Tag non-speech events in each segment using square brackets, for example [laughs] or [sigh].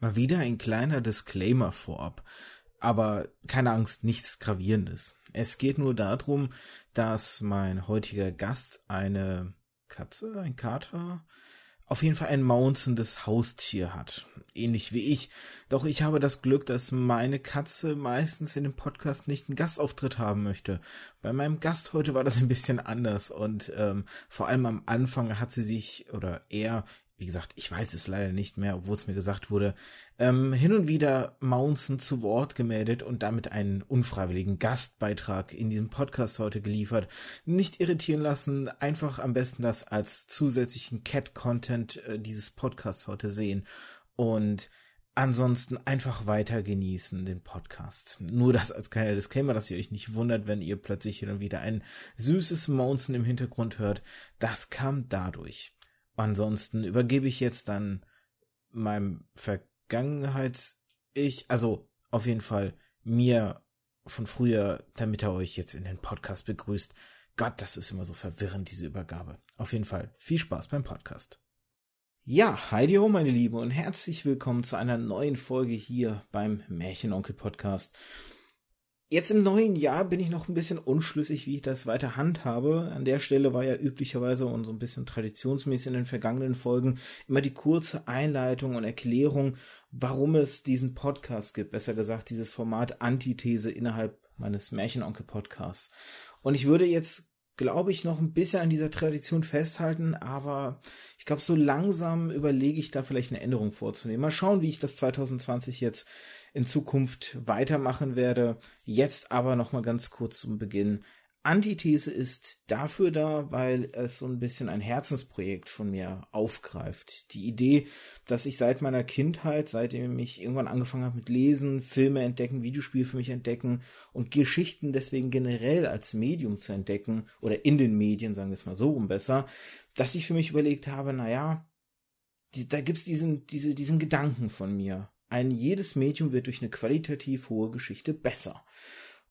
Mal wieder ein kleiner Disclaimer vorab. Aber keine Angst, nichts Gravierendes. Es geht nur darum, dass mein heutiger Gast eine Katze, ein Kater, auf jeden Fall ein maunzendes Haustier hat. Ähnlich wie ich. Doch ich habe das Glück, dass meine Katze meistens in dem Podcast nicht einen Gastauftritt haben möchte. Bei meinem Gast heute war das ein bisschen anders und ähm, vor allem am Anfang hat sie sich oder er wie gesagt, ich weiß es leider nicht mehr, obwohl es mir gesagt wurde, ähm, hin und wieder Mounson zu Wort gemeldet und damit einen unfreiwilligen Gastbeitrag in diesem Podcast heute geliefert. Nicht irritieren lassen, einfach am besten das als zusätzlichen Cat-Content äh, dieses Podcasts heute sehen und ansonsten einfach weiter genießen den Podcast. Nur das als kleiner Disclaimer, dass ihr euch nicht wundert, wenn ihr plötzlich hin und wieder ein süßes Mounson im Hintergrund hört. Das kam dadurch. Ansonsten übergebe ich jetzt dann meinem Vergangenheits-Ich, also auf jeden Fall mir von früher, damit er euch jetzt in den Podcast begrüßt. Gott, das ist immer so verwirrend, diese Übergabe. Auf jeden Fall viel Spaß beim Podcast. Ja, Heidi ho, meine Liebe, und herzlich willkommen zu einer neuen Folge hier beim Märchenonkel Podcast. Jetzt im neuen Jahr bin ich noch ein bisschen unschlüssig, wie ich das weiter handhabe. An der Stelle war ja üblicherweise und so ein bisschen traditionsmäßig in den vergangenen Folgen immer die kurze Einleitung und Erklärung, warum es diesen Podcast gibt. Besser gesagt, dieses Format Antithese innerhalb meines Märchenonkel-Podcasts. Und ich würde jetzt, glaube ich, noch ein bisschen an dieser Tradition festhalten, aber ich glaube, so langsam überlege ich da vielleicht eine Änderung vorzunehmen. Mal schauen, wie ich das 2020 jetzt in Zukunft weitermachen werde. Jetzt aber noch mal ganz kurz zum Beginn. Antithese ist dafür da, weil es so ein bisschen ein Herzensprojekt von mir aufgreift. Die Idee, dass ich seit meiner Kindheit, seitdem ich irgendwann angefangen habe mit Lesen, Filme entdecken, Videospiele für mich entdecken und Geschichten deswegen generell als Medium zu entdecken oder in den Medien, sagen wir es mal so rum besser, dass ich für mich überlegt habe, naja, die, da gibt's diesen, diese, diesen Gedanken von mir ein jedes Medium wird durch eine qualitativ hohe Geschichte besser.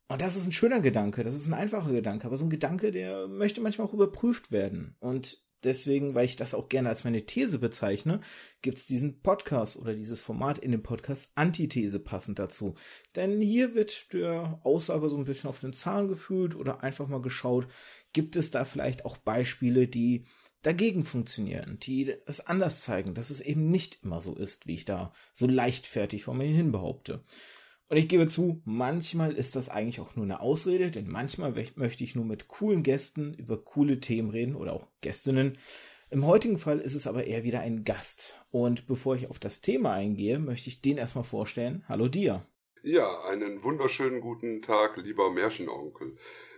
Und das ist ein schöner Gedanke, das ist ein einfacher Gedanke, aber so ein Gedanke, der möchte manchmal auch überprüft werden. Und deswegen, weil ich das auch gerne als meine These bezeichne, gibt's diesen Podcast oder dieses Format in dem Podcast Antithese passend dazu. Denn hier wird der Aussage so ein bisschen auf den Zahn gefühlt oder einfach mal geschaut, gibt es da vielleicht auch Beispiele, die dagegen funktionieren, die es anders zeigen, dass es eben nicht immer so ist, wie ich da so leichtfertig vor mir hin behaupte. Und ich gebe zu, manchmal ist das eigentlich auch nur eine Ausrede, denn manchmal möchte ich nur mit coolen Gästen über coole Themen reden oder auch Gästinnen. Im heutigen Fall ist es aber eher wieder ein Gast. Und bevor ich auf das Thema eingehe, möchte ich den erstmal vorstellen. Hallo dir. Ja, einen wunderschönen guten Tag, lieber Märchenonkel.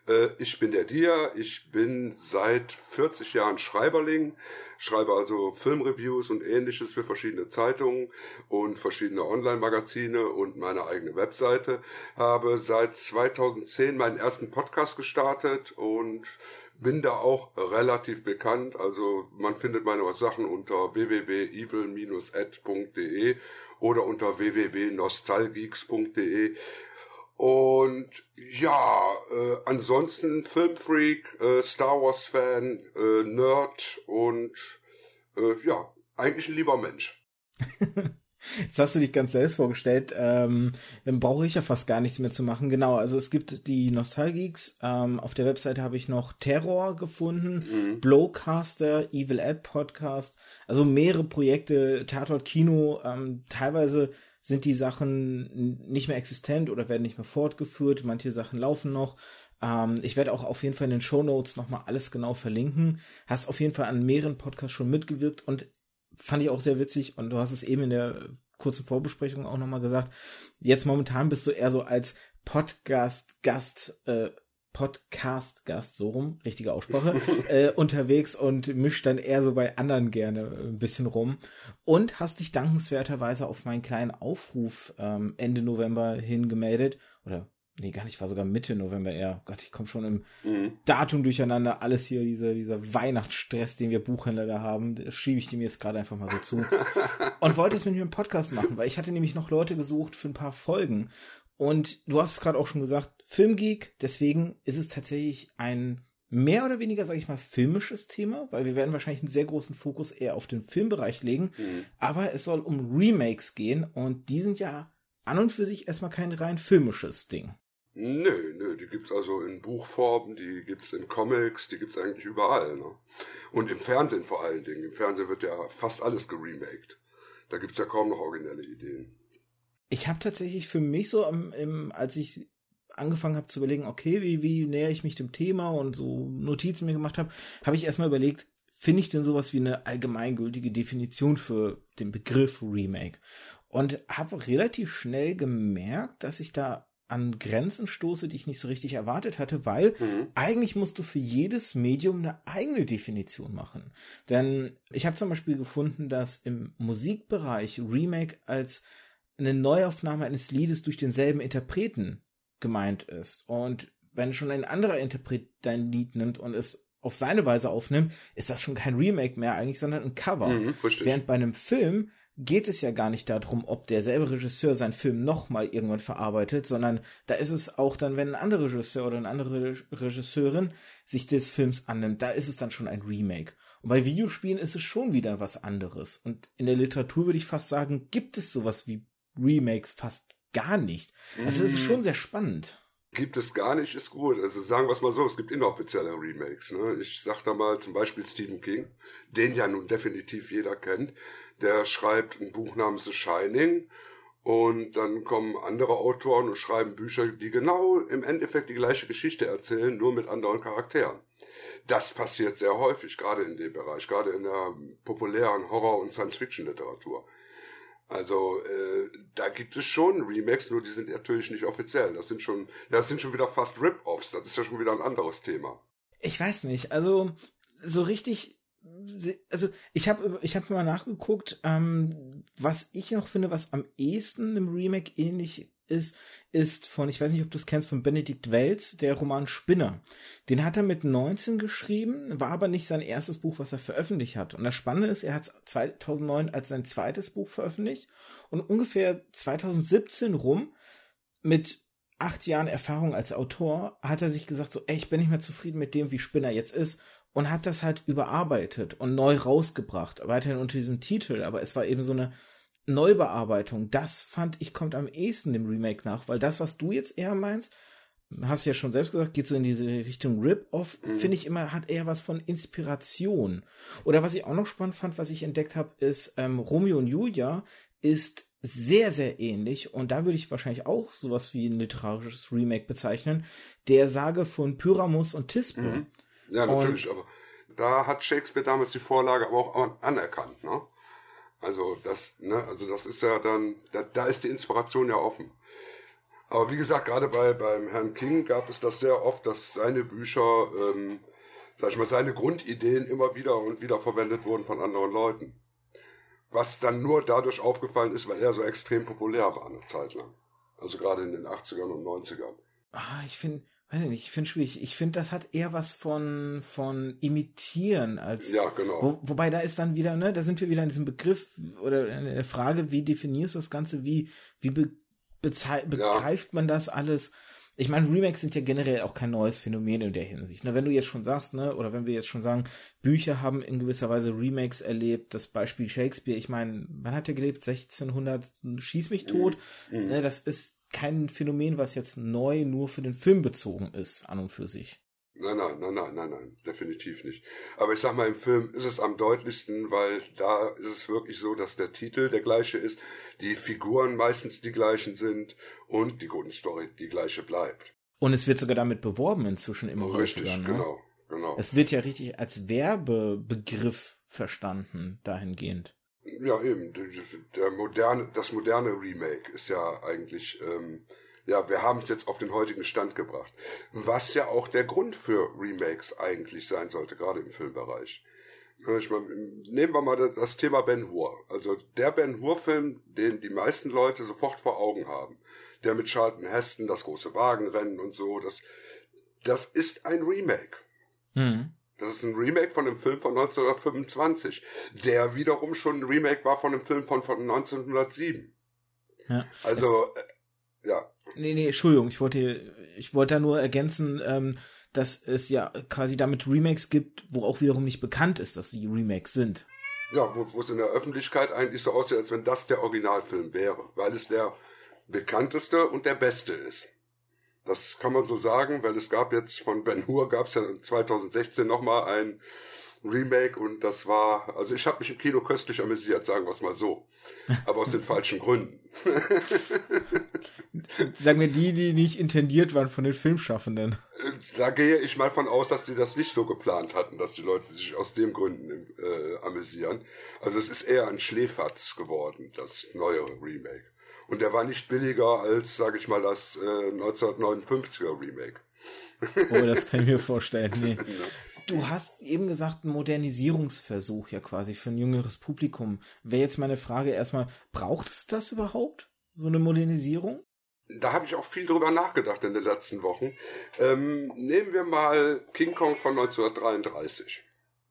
Äh, ich bin der Dia, ich bin seit 40 Jahren Schreiberling, schreibe also Filmreviews und ähnliches für verschiedene Zeitungen und verschiedene Online-Magazine und meine eigene Webseite, habe seit 2010 meinen ersten Podcast gestartet und bin da auch relativ bekannt. Also man findet meine Sachen unter www.evil-ad.de oder unter www.nostalgeeks.de. Und ja, äh, ansonsten Filmfreak, äh, Star Wars Fan, äh, Nerd und äh, ja, eigentlich ein lieber Mensch. [laughs] Jetzt hast du dich ganz selbst vorgestellt. Ähm, dann brauche ich ja fast gar nichts mehr zu machen. Genau, also es gibt die Nostalgeeks. Ähm, auf der Webseite habe ich noch Terror gefunden, mhm. Blowcaster, Evil Ad Podcast. Also mehrere Projekte, Tatort Kino. Ähm, teilweise sind die Sachen nicht mehr existent oder werden nicht mehr fortgeführt. Manche Sachen laufen noch. Ähm, ich werde auch auf jeden Fall in den Show Notes nochmal alles genau verlinken. Hast auf jeden Fall an mehreren Podcasts schon mitgewirkt und fand ich auch sehr witzig. Und du hast es eben in der kurzen Vorbesprechung auch nochmal gesagt. Jetzt momentan bist du eher so als Podcast-Gast äh, Podcast-Gast, so rum, richtige Aussprache, [laughs] äh, unterwegs und mischt dann eher so bei anderen gerne ein bisschen rum. Und hast dich dankenswerterweise auf meinen kleinen Aufruf ähm, Ende November hingemeldet. Oder, nee, gar nicht, war sogar Mitte November eher. Gott, ich komme schon im mhm. Datum durcheinander. Alles hier, dieser, dieser Weihnachtsstress, den wir Buchhändler da haben, schiebe ich dem jetzt gerade einfach mal so zu. [laughs] und wollte es mit mir im Podcast machen, weil ich hatte nämlich noch Leute gesucht für ein paar Folgen. Und du hast es gerade auch schon gesagt, Filmgeek, deswegen ist es tatsächlich ein mehr oder weniger, sage ich mal, filmisches Thema, weil wir werden wahrscheinlich einen sehr großen Fokus eher auf den Filmbereich legen. Mhm. Aber es soll um Remakes gehen und die sind ja an und für sich erstmal kein rein filmisches Ding. Nö, nö, die gibt's also in Buchform, die gibt's in Comics, die gibt's eigentlich überall. Ne? Und im Fernsehen vor allen Dingen. Im Fernsehen wird ja fast alles geremaked. Da gibt's ja kaum noch originelle Ideen. Ich habe tatsächlich für mich so, im, im, als ich angefangen habe zu überlegen, okay, wie, wie näher ich mich dem Thema und so Notizen mir gemacht habe, habe ich erstmal überlegt, finde ich denn sowas wie eine allgemeingültige Definition für den Begriff Remake? Und habe relativ schnell gemerkt, dass ich da an Grenzen stoße, die ich nicht so richtig erwartet hatte, weil mhm. eigentlich musst du für jedes Medium eine eigene Definition machen. Denn ich habe zum Beispiel gefunden, dass im Musikbereich Remake als eine Neuaufnahme eines Liedes durch denselben Interpreten gemeint ist. Und wenn schon ein anderer Interpret dein Lied nimmt und es auf seine Weise aufnimmt, ist das schon kein Remake mehr eigentlich, sondern ein Cover. Mhm, Während bei einem Film geht es ja gar nicht darum, ob derselbe Regisseur seinen Film nochmal irgendwann verarbeitet, sondern da ist es auch dann, wenn ein anderer Regisseur oder eine andere Regisseurin sich des Films annimmt, da ist es dann schon ein Remake. Und bei Videospielen ist es schon wieder was anderes. Und in der Literatur würde ich fast sagen, gibt es sowas wie Remakes fast gar nicht. Also es ist schon sehr spannend. Gibt es gar nicht, ist gut. Also sagen wir es mal so, es gibt inoffizielle Remakes. Ne? Ich sag da mal zum Beispiel Stephen King, den ja nun definitiv jeder kennt. Der schreibt ein Buch namens The Shining und dann kommen andere Autoren und schreiben Bücher, die genau im Endeffekt die gleiche Geschichte erzählen, nur mit anderen Charakteren. Das passiert sehr häufig, gerade in dem Bereich, gerade in der populären Horror- und Science-Fiction-Literatur. Also äh, da gibt es schon Remakes, nur die sind natürlich nicht offiziell. Das sind schon, das sind schon wieder fast Rip-Offs. Das ist ja schon wieder ein anderes Thema. Ich weiß nicht. Also so richtig. Also ich habe ich hab mal nachgeguckt, ähm, was ich noch finde, was am ehesten im Remake ähnlich ist, ist von, ich weiß nicht, ob du es kennst, von Benedikt Welz, der Roman Spinner. Den hat er mit 19 geschrieben, war aber nicht sein erstes Buch, was er veröffentlicht hat. Und das Spannende ist, er hat es 2009 als sein zweites Buch veröffentlicht und ungefähr 2017 rum mit acht Jahren Erfahrung als Autor hat er sich gesagt, so, ey, ich bin nicht mehr zufrieden mit dem, wie Spinner jetzt ist und hat das halt überarbeitet und neu rausgebracht, weiterhin unter diesem Titel, aber es war eben so eine Neubearbeitung, das fand ich kommt am ehesten dem Remake nach, weil das, was du jetzt eher meinst, hast ja schon selbst gesagt, geht so in diese Richtung Rip-Off, mhm. finde ich immer, hat eher was von Inspiration. Oder was ich auch noch spannend fand, was ich entdeckt habe, ist ähm, Romeo und Julia ist sehr, sehr ähnlich und da würde ich wahrscheinlich auch sowas wie ein literarisches Remake bezeichnen, der Sage von Pyramus und Tispe. Mhm. Ja, natürlich, und, aber da hat Shakespeare damals die Vorlage aber auch anerkannt, ne? Also das, ne, also das ist ja dann, da, da ist die Inspiration ja offen. Aber wie gesagt, gerade bei beim Herrn King gab es das sehr oft, dass seine Bücher, ähm, sag ich mal, seine Grundideen immer wieder und wieder verwendet wurden von anderen Leuten. Was dann nur dadurch aufgefallen ist, weil er so extrem populär war eine Zeit lang. Also gerade in den 80ern und 90ern. Ah, ich finde, weiß ich nicht, ich finde schwierig. Ich finde, das hat eher was von, von imitieren als. Ja, genau. Wo, wobei da ist dann wieder, ne, da sind wir wieder in diesem Begriff oder in der Frage, wie definierst du das Ganze, wie, wie be, begreift ja. man das alles? Ich meine, Remakes sind ja generell auch kein neues Phänomen in der Hinsicht. Ne, wenn du jetzt schon sagst, ne, oder wenn wir jetzt schon sagen, Bücher haben in gewisser Weise Remakes erlebt, das Beispiel Shakespeare, ich meine, wann hat er gelebt? 1600, schieß mich tot. Mhm. Ne, das ist kein Phänomen, was jetzt neu nur für den Film bezogen ist, an und für sich. Nein, nein, nein, nein, nein, nein, definitiv nicht. Aber ich sag mal, im Film ist es am deutlichsten, weil da ist es wirklich so, dass der Titel der gleiche ist, die Figuren meistens die gleichen sind und die Grundstory die gleiche bleibt. Und es wird sogar damit beworben inzwischen immer Richtig, häufiger. Ne? genau, genau. Es wird ja richtig als Werbebegriff verstanden, dahingehend. Ja, eben. Der moderne, das moderne Remake ist ja eigentlich, ähm, ja, wir haben es jetzt auf den heutigen Stand gebracht. Was ja auch der Grund für Remakes eigentlich sein sollte, gerade im Filmbereich. Ich meine, nehmen wir mal das Thema Ben Hur. Also der Ben Hur-Film, den die meisten Leute sofort vor Augen haben. Der mit Charlton Heston, das große Wagenrennen und so, das, das ist ein Remake. Mhm. Das ist ein Remake von einem Film von 1925, der wiederum schon ein Remake war von einem Film von, von 1907. Ja. Also, äh, ja. Nee, nee, Entschuldigung, ich wollte, ich wollte da nur ergänzen, ähm, dass es ja quasi damit Remakes gibt, wo auch wiederum nicht bekannt ist, dass sie Remakes sind. Ja, wo, wo es in der Öffentlichkeit eigentlich so aussieht, als wenn das der Originalfilm wäre, weil es der bekannteste und der beste ist. Das kann man so sagen, weil es gab jetzt von Ben Hur gab es ja 2016 nochmal ein Remake und das war, also ich habe mich im Kino köstlich amüsiert, sagen wir es mal so. Aber aus den falschen Gründen. [laughs] sagen wir die, die nicht intendiert waren von den Filmschaffenden. Da gehe ich mal von aus, dass die das nicht so geplant hatten, dass die Leute sich aus dem Gründen äh, amüsieren. Also es ist eher ein Schläferz geworden, das neuere Remake. Und der war nicht billiger als, sage ich mal, das äh, 1959er Remake. oh, das kann ich mir vorstellen. Nee. [laughs] Du hast eben gesagt, ein Modernisierungsversuch ja quasi für ein jüngeres Publikum. Wäre jetzt meine Frage erstmal, braucht es das überhaupt? So eine Modernisierung? Da habe ich auch viel drüber nachgedacht in den letzten Wochen. Ähm, nehmen wir mal King Kong von 1933.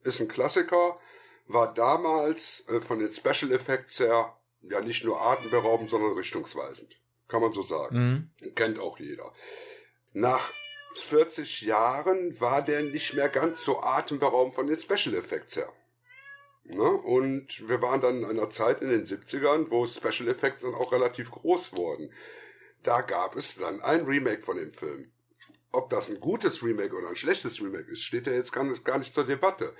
Ist ein Klassiker, war damals äh, von den Special Effects her ja nicht nur atemberaubend, sondern richtungsweisend. Kann man so sagen. Mhm. Kennt auch jeder. Nach 40 Jahren war der nicht mehr ganz so atemberaubend von den Special Effects her. Ne? Und wir waren dann in einer Zeit in den 70ern, wo Special Effects dann auch relativ groß wurden. Da gab es dann ein Remake von dem Film. Ob das ein gutes Remake oder ein schlechtes Remake ist, steht ja jetzt gar nicht, gar nicht zur Debatte.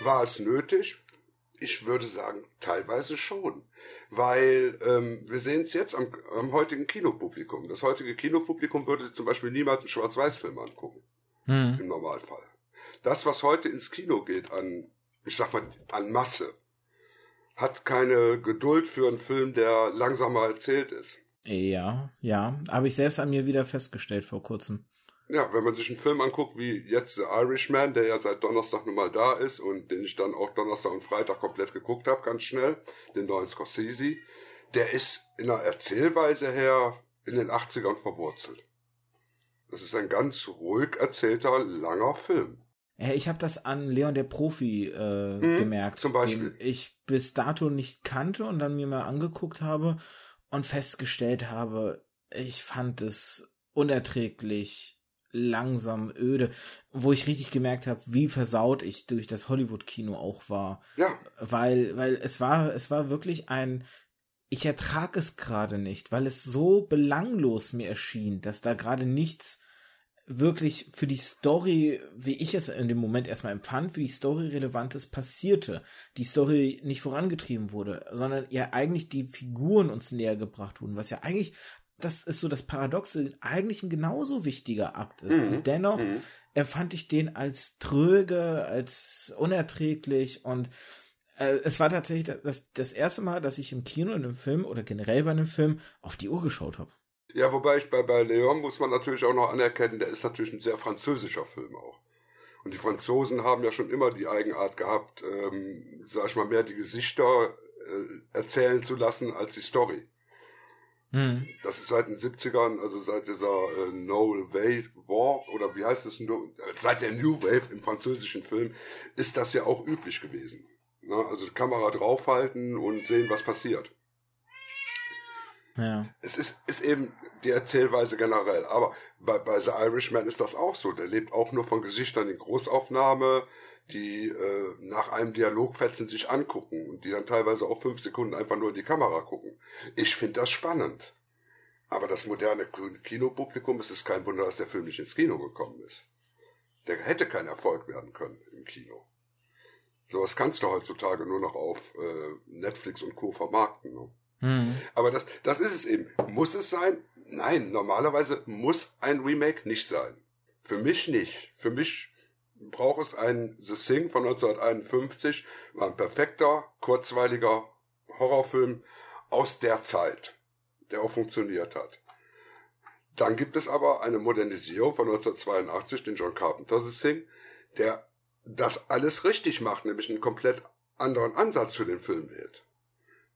War es nötig? Ich würde sagen, teilweise schon. Weil ähm, wir sehen es jetzt am, am heutigen Kinopublikum. Das heutige Kinopublikum würde sich zum Beispiel niemals einen Schwarz-Weiß-Film angucken. Hm. Im Normalfall. Das, was heute ins Kino geht an, ich sag mal, an Masse, hat keine Geduld für einen Film, der langsamer erzählt ist. Ja, ja. Habe ich selbst an mir wieder festgestellt vor kurzem. Ja, wenn man sich einen Film anguckt wie jetzt The Irishman, der ja seit Donnerstag nun mal da ist und den ich dann auch Donnerstag und Freitag komplett geguckt habe, ganz schnell, den neuen Scorsese, der ist in der Erzählweise her in den 80ern verwurzelt. Das ist ein ganz ruhig erzählter, langer Film. Ja, ich habe das an Leon der Profi äh, hm, gemerkt, zum Beispiel. den ich bis dato nicht kannte und dann mir mal angeguckt habe und festgestellt habe, ich fand es unerträglich langsam öde, wo ich richtig gemerkt habe, wie versaut ich durch das Hollywood-Kino auch war. Ja. Weil, weil es war, es war wirklich ein, ich ertrage es gerade nicht, weil es so belanglos mir erschien, dass da gerade nichts wirklich für die Story, wie ich es in dem Moment erstmal empfand, wie die Story relevantes passierte. Die Story nicht vorangetrieben wurde, sondern ja eigentlich die Figuren uns näher gebracht wurden, was ja eigentlich das ist so das Paradoxe, eigentlich ein genauso wichtiger Akt ist. Mhm. Und dennoch mhm. empfand ich den als tröge, als unerträglich und äh, es war tatsächlich das, das erste Mal, dass ich im Kino in einem Film oder generell bei einem Film auf die Uhr geschaut habe. Ja, wobei ich bei, bei Leon muss man natürlich auch noch anerkennen, der ist natürlich ein sehr französischer Film auch. Und die Franzosen haben ja schon immer die Eigenart gehabt, ähm, sag ich mal, mehr die Gesichter äh, erzählen zu lassen als die Story. Mhm. Das ist seit den 70ern, also seit dieser äh, No Wave War, oder wie heißt es, seit der New Wave im französischen Film, ist das ja auch üblich gewesen. Ne? Also die Kamera draufhalten und sehen, was passiert. Ja. Es ist, ist eben die Erzählweise generell. Aber bei, bei The Irishman ist das auch so. Der lebt auch nur von Gesichtern in Großaufnahme, die äh, nach einem Dialogfetzen sich angucken und die dann teilweise auch fünf Sekunden einfach nur in die Kamera gucken. Ich finde das spannend. Aber das moderne Kinopublikum, es ist kein Wunder, dass der Film nicht ins Kino gekommen ist. Der hätte kein Erfolg werden können im Kino. Sowas kannst du heutzutage nur noch auf äh, Netflix und Co. vermarkten. Ne? Mhm. Aber das, das ist es eben. Muss es sein? Nein, normalerweise muss ein Remake nicht sein. Für mich nicht. Für mich braucht es ein The Thing von 1951, war ein perfekter, kurzweiliger Horrorfilm aus der Zeit, der auch funktioniert hat. Dann gibt es aber eine Modernisierung von 1982, den John Carpenter The Thing, der das alles richtig macht, nämlich einen komplett anderen Ansatz für den Film wählt.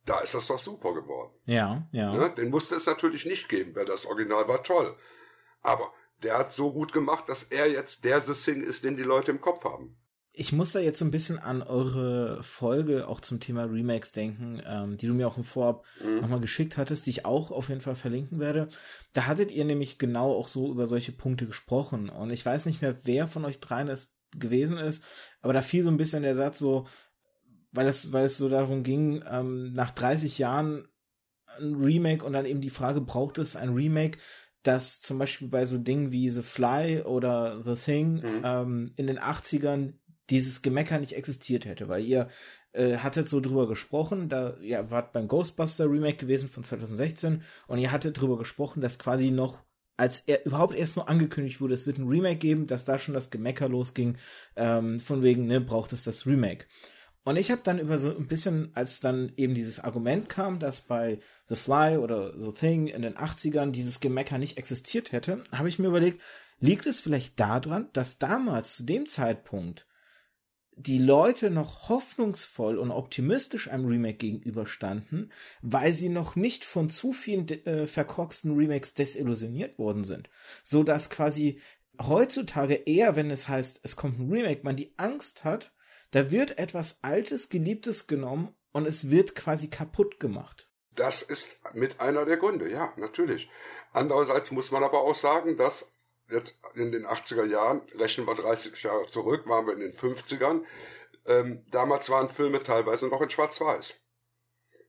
Da ist das doch super geworden. Ja, ja. Ne? Den musste es natürlich nicht geben, weil das Original war toll. Aber der hat so gut gemacht, dass er jetzt der The Thing ist, den die Leute im Kopf haben. ich muss da jetzt so ein bisschen an eure Folge auch zum Thema Remakes denken, ähm, die du mir auch im Vorab mhm. nochmal geschickt hattest, die ich auch auf jeden Fall verlinken werde. Da hattet ihr nämlich genau auch so über solche Punkte gesprochen. Und ich weiß nicht mehr, wer von euch dreien es gewesen ist, aber da fiel so ein bisschen der Satz so, weil es, weil es so darum ging, ähm, nach 30 Jahren ein Remake und dann eben die Frage, braucht es ein Remake? Dass zum Beispiel bei so Dingen wie The Fly oder The Thing mhm. ähm, in den 80ern dieses Gemecker nicht existiert hätte, weil ihr äh, hattet so drüber gesprochen, da ja, wart beim Ghostbuster Remake gewesen von 2016 und ihr hattet drüber gesprochen, dass quasi noch als er überhaupt erst nur angekündigt wurde, es wird ein Remake geben, dass da schon das Gemecker losging, ähm, von wegen, ne, braucht es das Remake. Und ich habe dann über so ein bisschen, als dann eben dieses Argument kam, dass bei The Fly oder The Thing in den 80ern dieses Gemecker nicht existiert hätte, habe ich mir überlegt, liegt es vielleicht daran, dass damals zu dem Zeitpunkt die Leute noch hoffnungsvoll und optimistisch einem Remake gegenüberstanden, weil sie noch nicht von zu vielen äh, verkorksten Remakes desillusioniert worden sind. So dass quasi heutzutage eher, wenn es heißt, es kommt ein Remake, man die Angst hat, da wird etwas Altes, Geliebtes genommen und es wird quasi kaputt gemacht. Das ist mit einer der Gründe, ja, natürlich. Andererseits muss man aber auch sagen, dass jetzt in den 80er Jahren, rechnen wir 30 Jahre zurück, waren wir in den 50ern, ähm, damals waren Filme teilweise noch in Schwarz-Weiß.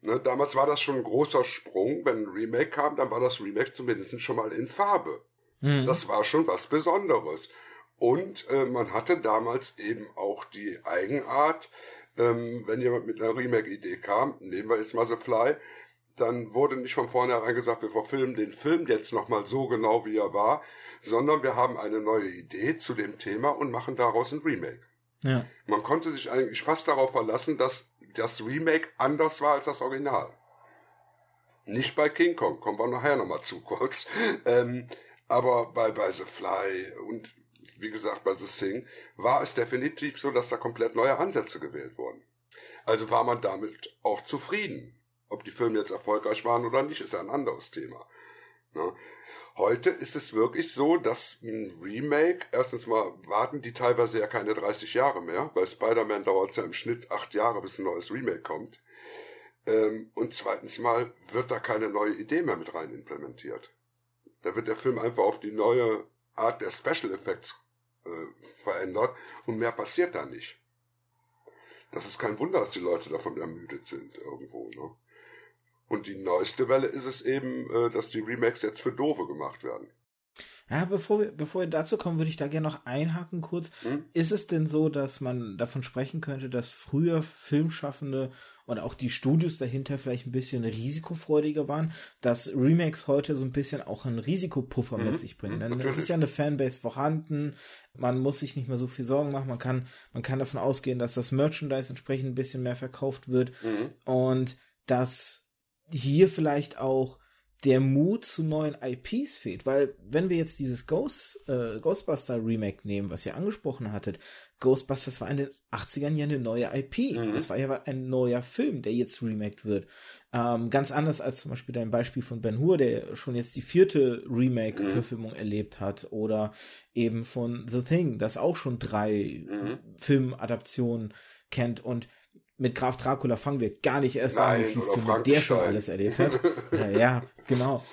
Ne, damals war das schon ein großer Sprung. Wenn ein Remake kam, dann war das Remake zumindest schon mal in Farbe. Mhm. Das war schon was Besonderes. Und äh, man hatte damals eben auch die Eigenart, ähm, wenn jemand mit einer Remake-Idee kam, nehmen wir jetzt mal The Fly, dann wurde nicht von vornherein gesagt, wir verfilmen den Film jetzt nochmal so genau, wie er war, sondern wir haben eine neue Idee zu dem Thema und machen daraus ein Remake. Ja. Man konnte sich eigentlich fast darauf verlassen, dass das Remake anders war als das Original. Nicht bei King Kong, kommen wir nachher nochmal zu kurz. [laughs] Ähm, aber bei, bei The Fly und wie gesagt bei The Thing war es definitiv so, dass da komplett neue Ansätze gewählt wurden. Also war man damit auch zufrieden. Ob die Filme jetzt erfolgreich waren oder nicht, ist ja ein anderes Thema. Ne? Heute ist es wirklich so, dass ein Remake, erstens mal warten die teilweise ja keine 30 Jahre mehr, bei Spider-Man dauert ja im Schnitt acht Jahre, bis ein neues Remake kommt. Ähm, und zweitens mal wird da keine neue Idee mehr mit rein implementiert. Da wird der Film einfach auf die neue Art der Special Effects äh, verändert und mehr passiert da nicht. Das ist kein Wunder, dass die Leute davon ermüdet sind irgendwo. Ne? Und die neueste Welle ist es eben, äh, dass die Remakes jetzt für Doofe gemacht werden. Ja, bevor wir, bevor wir dazu kommen, würde ich da gerne noch einhaken kurz. Hm? Ist es denn so, dass man davon sprechen könnte, dass früher Filmschaffende und auch die Studios dahinter vielleicht ein bisschen risikofreudiger waren, dass Remakes heute so ein bisschen auch einen Risikopuffer mhm. mit sich bringen. Denn es ist ja eine Fanbase vorhanden, man muss sich nicht mehr so viel Sorgen machen, man kann, man kann davon ausgehen, dass das Merchandise entsprechend ein bisschen mehr verkauft wird mhm. und dass hier vielleicht auch der Mut zu neuen IPs fehlt, weil wenn wir jetzt dieses Ghost, äh, Ghostbuster Remake nehmen, was ihr angesprochen hattet, Ghostbusters war in den 80ern ja eine neue IP. Mhm. Das war ja ein neuer Film, der jetzt remaked wird. Ähm, ganz anders als zum Beispiel dein Beispiel von Ben Hur, der schon jetzt die vierte Remake-Verfilmung mhm. erlebt hat, oder eben von The Thing, das auch schon drei mhm. Filmadaptionen kennt und mit Graf Dracula fangen wir gar nicht erst Nein, an, wie viel der schon alles erlebt hat. [laughs] ja, genau.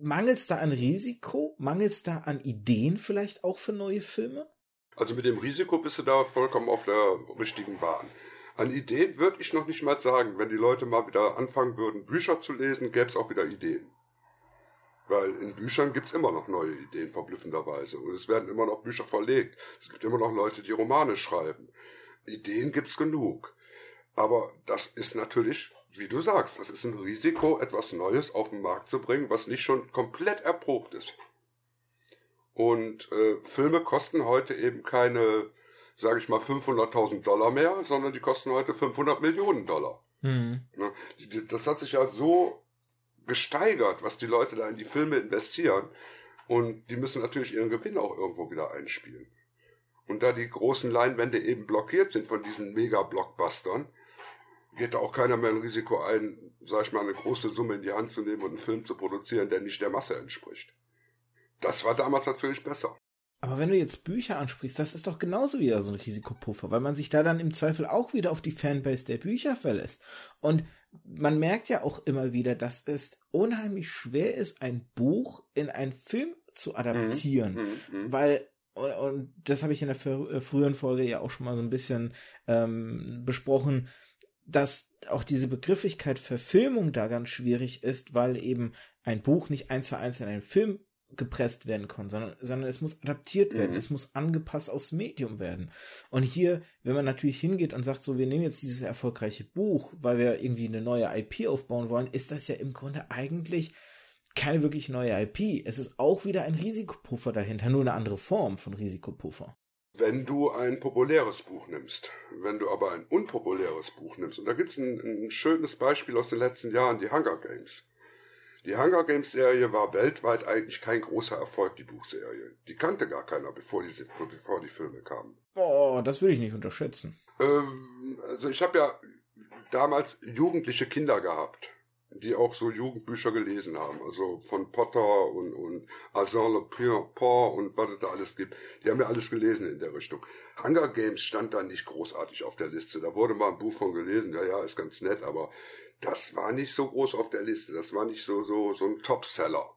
Mangelt es da an Risiko? Mangelt es da an Ideen vielleicht auch für neue Filme? Also mit dem Risiko bist du da vollkommen auf der richtigen Bahn. An Ideen würde ich noch nicht mal sagen. Wenn die Leute mal wieder anfangen würden, Bücher zu lesen, gäbe es auch wieder Ideen. Weil in Büchern gibt es immer noch neue Ideen, verblüffenderweise. Und es werden immer noch Bücher verlegt. Es gibt immer noch Leute, die Romane schreiben. Ideen gibt es genug. Aber das ist natürlich, wie du sagst, das ist ein Risiko, etwas Neues auf den Markt zu bringen, was nicht schon komplett erprobt ist. Und äh, Filme kosten heute eben keine, sage ich mal, 500.000 Dollar mehr, sondern die kosten heute 500 Millionen Dollar. Mhm. Das hat sich ja so gesteigert, was die Leute da in die Filme investieren. Und die müssen natürlich ihren Gewinn auch irgendwo wieder einspielen. Und da die großen Leinwände eben blockiert sind von diesen Mega-Blockbustern, geht da auch keiner mehr ein Risiko ein, sag ich mal, eine große Summe in die Hand zu nehmen und einen Film zu produzieren, der nicht der Masse entspricht. Das war damals natürlich besser. Aber wenn du jetzt Bücher ansprichst, das ist doch genauso wieder so ein Risikopuffer, weil man sich da dann im Zweifel auch wieder auf die Fanbase der Bücher verlässt. Und man merkt ja auch immer wieder, dass es unheimlich schwer ist, ein Buch in einen Film zu adaptieren, mhm, mhm, mhm. weil und, und das habe ich in der äh, früheren Folge ja auch schon mal so ein bisschen ähm, besprochen, dass auch diese Begrifflichkeit Verfilmung da ganz schwierig ist, weil eben ein Buch nicht eins zu eins in einen Film gepresst werden kann, sondern, sondern es muss adaptiert werden, mhm. es muss angepasst aufs Medium werden. Und hier, wenn man natürlich hingeht und sagt, so, wir nehmen jetzt dieses erfolgreiche Buch, weil wir irgendwie eine neue IP aufbauen wollen, ist das ja im Grunde eigentlich keine wirklich neue IP. Es ist auch wieder ein Risikopuffer dahinter, nur eine andere Form von Risikopuffer. Wenn du ein populäres Buch nimmst, wenn du aber ein unpopuläres Buch nimmst, und da gibt es ein, ein schönes Beispiel aus den letzten Jahren, die Hunger Games. Die Hunger Games Serie war weltweit eigentlich kein großer Erfolg, die Buchserie. Die kannte gar keiner, bevor die, bevor die Filme kamen. Oh, das will ich nicht unterschätzen. Ähm, also ich habe ja damals jugendliche Kinder gehabt die auch so Jugendbücher gelesen haben, also von Potter und, und Arsène Lupin und was es da alles gibt. Die haben ja alles gelesen in der Richtung. Hunger Games stand da nicht großartig auf der Liste. Da wurde mal ein Buch von gelesen, ja, ja, ist ganz nett, aber das war nicht so groß auf der Liste. Das war nicht so, so, so ein Topseller.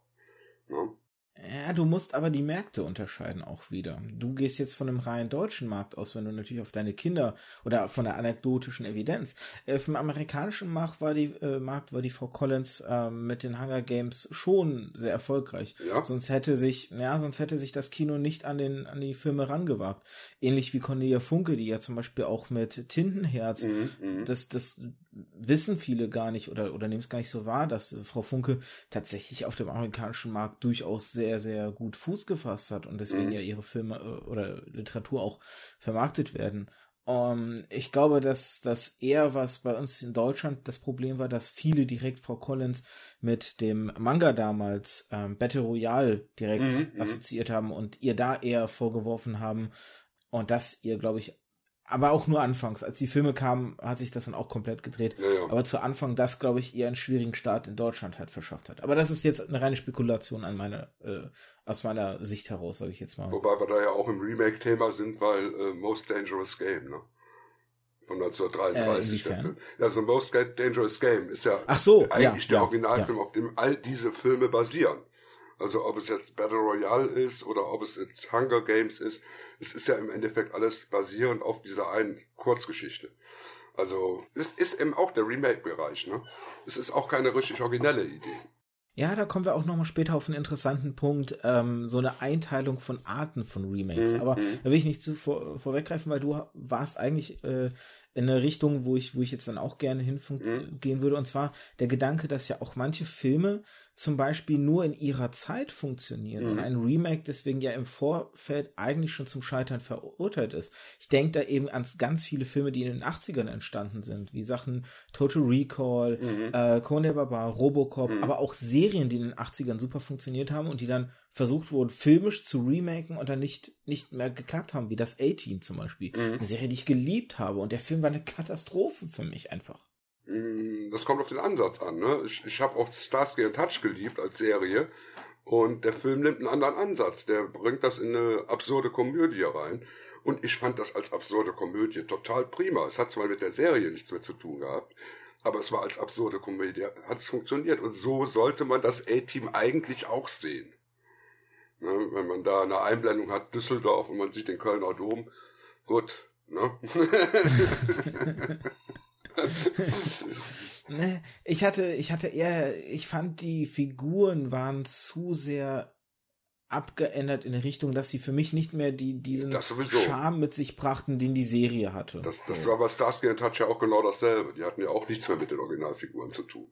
Ne? Ja, du musst aber die Märkte unterscheiden auch wieder. Du gehst jetzt von einem rein deutschen Markt aus, wenn du natürlich auf deine Kinder oder von der anekdotischen Evidenz. Äh, vom amerikanischen Markt war die, äh, Markt war die Frau Collins äh, mit den Hunger Games schon sehr erfolgreich. Ja. Sonst hätte sich, ja, sonst hätte sich das Kino nicht an den, an die Filme rangewagt. Ähnlich wie Cornelia Funke, die ja zum Beispiel auch mit Tintenherz, mhm, mhm. das, das wissen viele gar nicht oder, oder nehmen es gar nicht so wahr, dass Frau Funke tatsächlich auf dem amerikanischen Markt durchaus sehr, sehr gut Fuß gefasst hat und deswegen mhm. ja ihre Filme äh, oder Literatur auch vermarktet werden. Um, ähm, ich glaube, dass das eher was bei uns in Deutschland das Problem war, dass viele direkt Frau Collins mit dem Manga damals ähm, Battle Royale direkt mhm, mhm. assoziiert haben und ihr da eher vorgeworfen haben und das ihr, glaube ich, aber auch nur anfangs. Als die Filme kamen, hat sich das dann auch komplett gedreht. Ja, ja. Aber zu Anfang das, glaube ich, eher einen schwierigen Start in Deutschland halt verschafft hat. Aber das ist jetzt eine reine Spekulation an meine, äh, aus meiner Sicht heraus, sage ich jetzt mal. Wobei wir da ja auch im Remake-Thema sind, weil äh, Most Dangerous Game, ne? Von 1933 äh, der Film. Ja, so Most Dangerous Game ist ja so, eigentlich ja, der Originalfilm, auf dem all diese Filme basieren. Also ob es jetzt Battle Royale ist oder ob es jetzt Hunger Games ist, es ist ja im Endeffekt alles basierend auf dieser einen Kurzgeschichte. Also es ist eben auch der Remake-Bereich, ne? Es ist auch keine richtig originelle Idee. Ja, da kommen wir auch nochmal später auf einen interessanten Punkt, ähm, so eine Einteilung von Arten von Remakes. Mhm. Aber mhm. da will ich nicht zu vor, vorweggreifen, weil du warst eigentlich äh, in eine Richtung, wo ich, wo ich jetzt dann auch gerne hingehen mhm. würde. Und zwar der Gedanke, dass ja auch manche Filme zum Beispiel nur in ihrer Zeit funktionieren mhm. und ein Remake deswegen ja im Vorfeld eigentlich schon zum Scheitern verurteilt ist. Ich denke da eben an ganz viele Filme, die in den 80ern entstanden sind, wie Sachen Total Recall, mhm. äh, Conan der Barbar, Robocop, mhm. aber auch Serien, die in den 80ern super funktioniert haben und die dann versucht wurden, filmisch zu remaken und dann nicht, nicht mehr geklappt haben, wie das A-Team zum Beispiel. Mhm. Eine Serie, die ich geliebt habe und der Film war eine Katastrophe für mich einfach. Mm, das kommt auf den Ansatz an. Ne? Ich, ich habe auch Starsky and Touch geliebt als Serie und der Film nimmt einen anderen Ansatz. Der bringt das in eine absurde Komödie rein. Und ich fand das als absurde Komödie total prima. Es hat zwar mit der Serie nichts mehr zu tun gehabt, aber es war als absurde Komödie, hat es funktioniert. Und so sollte man das A-Team eigentlich auch sehen. Ne? Wenn man da eine Einblendung hat, Düsseldorf, und man sieht den Kölner Dom, gut. Ne? [laughs] [laughs] [laughs] ne, ich hatte, ich hatte eher, ich fand die Figuren waren zu sehr abgeändert in der Richtung, dass sie für mich nicht mehr die, diesen Charme mit sich brachten, den die Serie hatte. Das, das war bei Starsky and Touch ja auch genau dasselbe. Die hatten ja auch nichts mehr mit den Originalfiguren zu tun.